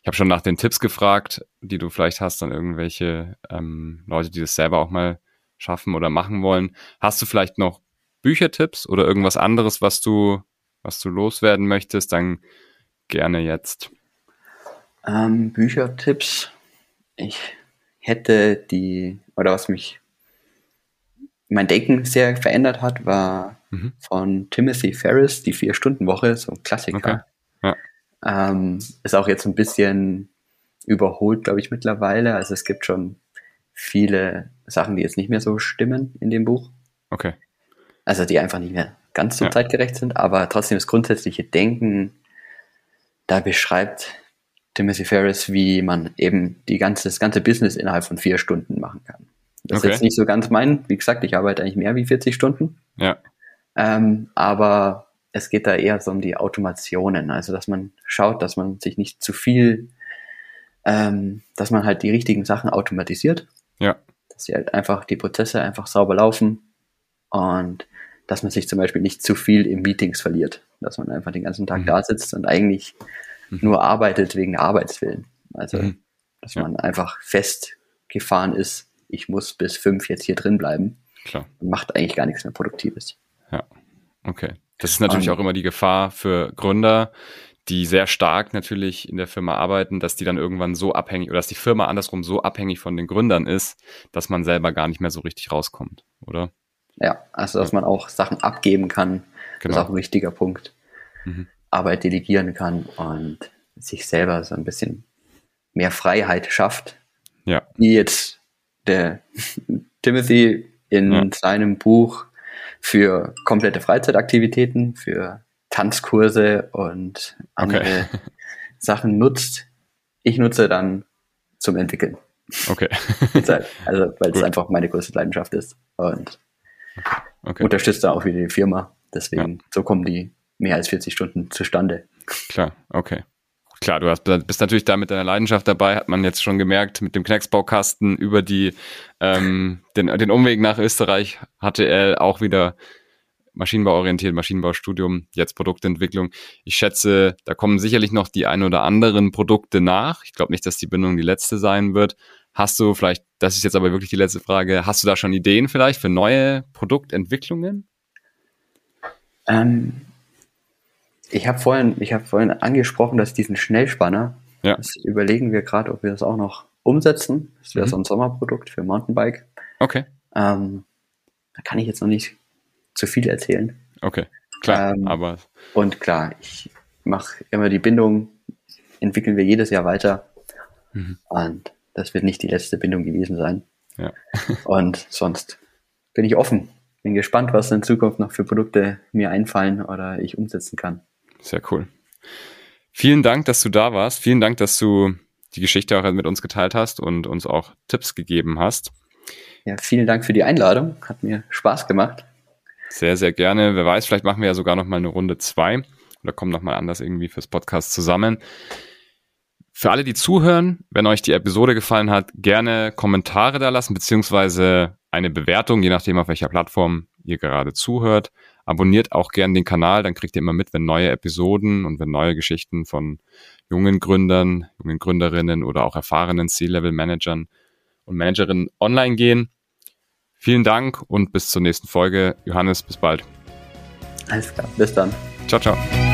Ich habe schon nach den Tipps gefragt, die du vielleicht hast an irgendwelche ähm, Leute, die das selber auch mal schaffen oder machen wollen. Hast du vielleicht noch Büchertipps oder irgendwas anderes, was du, was du loswerden möchtest? Dann gerne jetzt. Ähm, Büchertipps. Ich hätte die, oder was mich mein Denken sehr verändert hat, war mhm. von Timothy Ferris, die Vier-Stunden-Woche, so ein Klassiker. Okay. Ja. Ähm, ist auch jetzt ein bisschen überholt, glaube ich, mittlerweile. Also es gibt schon viele Sachen, die jetzt nicht mehr so stimmen in dem Buch. Okay. Also die einfach nicht mehr ganz so ja. zeitgerecht sind, aber trotzdem das grundsätzliche Denken, da beschreibt Timothy Ferris, wie man eben die ganze, das ganze Business innerhalb von vier Stunden machen kann. Das okay. ist jetzt nicht so ganz mein. Wie gesagt, ich arbeite eigentlich mehr wie 40 Stunden. Ja. Ähm, aber es geht da eher so um die Automationen, also dass man schaut, dass man sich nicht zu viel, ähm, dass man halt die richtigen Sachen automatisiert. Ja. Dass sie halt einfach die Prozesse einfach sauber laufen und dass man sich zum Beispiel nicht zu viel in Meetings verliert, dass man einfach den ganzen Tag mhm. da sitzt und eigentlich mhm. nur arbeitet wegen Arbeitswillen. Also mhm. dass ja. man einfach festgefahren ist, ich muss bis fünf jetzt hier drin bleiben. Klar. Und macht eigentlich gar nichts mehr Produktives. Ja, okay. Das ist natürlich um, auch immer die Gefahr für Gründer, die sehr stark natürlich in der Firma arbeiten, dass die dann irgendwann so abhängig oder dass die Firma andersrum so abhängig von den Gründern ist, dass man selber gar nicht mehr so richtig rauskommt, oder? Ja, also dass man auch Sachen abgeben kann, genau. ist auch ein wichtiger Punkt. Mhm. Arbeit delegieren kann und sich selber so ein bisschen mehr Freiheit schafft. Ja. Wie jetzt der Timothy in ja. seinem Buch für komplette Freizeitaktivitäten, für Tanzkurse und andere okay. Sachen nutzt. Ich nutze dann zum Entwickeln. Okay. also, weil es einfach meine größte Leidenschaft ist und okay. unterstützt da auch wieder die Firma. Deswegen, ja. so kommen die mehr als 40 Stunden zustande. Klar, okay. Klar, du hast, bist natürlich da mit deiner Leidenschaft dabei, hat man jetzt schon gemerkt, mit dem Knecksbaukasten über die, ähm, den, den Umweg nach Österreich er auch wieder Maschinenbauorientiert, Maschinenbaustudium, jetzt Produktentwicklung. Ich schätze, da kommen sicherlich noch die ein oder anderen Produkte nach. Ich glaube nicht, dass die Bindung die letzte sein wird. Hast du vielleicht, das ist jetzt aber wirklich die letzte Frage, hast du da schon Ideen vielleicht für neue Produktentwicklungen? Ähm, ich habe vorhin, ich habe vorhin angesprochen, dass diesen Schnellspanner, ja. das überlegen wir gerade, ob wir das auch noch umsetzen. Das wäre mhm. so ein Sommerprodukt für Mountainbike. Okay. Ähm, da kann ich jetzt noch nicht zu viel erzählen. Okay, klar. Ähm, aber und klar, ich mache immer die Bindung, entwickeln wir jedes Jahr weiter. Mhm. Und das wird nicht die letzte Bindung gewesen sein. Ja. und sonst bin ich offen. Bin gespannt, was in Zukunft noch für Produkte mir einfallen oder ich umsetzen kann. Sehr cool. Vielen Dank, dass du da warst. Vielen Dank, dass du die Geschichte auch mit uns geteilt hast und uns auch Tipps gegeben hast. Ja, vielen Dank für die Einladung. Hat mir Spaß gemacht. Sehr, sehr gerne. Wer weiß, vielleicht machen wir ja sogar noch mal eine Runde zwei oder kommen noch mal anders irgendwie fürs Podcast zusammen. Für alle, die zuhören, wenn euch die Episode gefallen hat, gerne Kommentare da lassen, beziehungsweise eine Bewertung, je nachdem, auf welcher Plattform ihr gerade zuhört. Abonniert auch gern den Kanal, dann kriegt ihr immer mit, wenn neue Episoden und wenn neue Geschichten von jungen Gründern, jungen Gründerinnen oder auch erfahrenen C-Level-Managern und Managerinnen online gehen. Vielen Dank und bis zur nächsten Folge. Johannes, bis bald. Alles klar, bis dann. Ciao, ciao.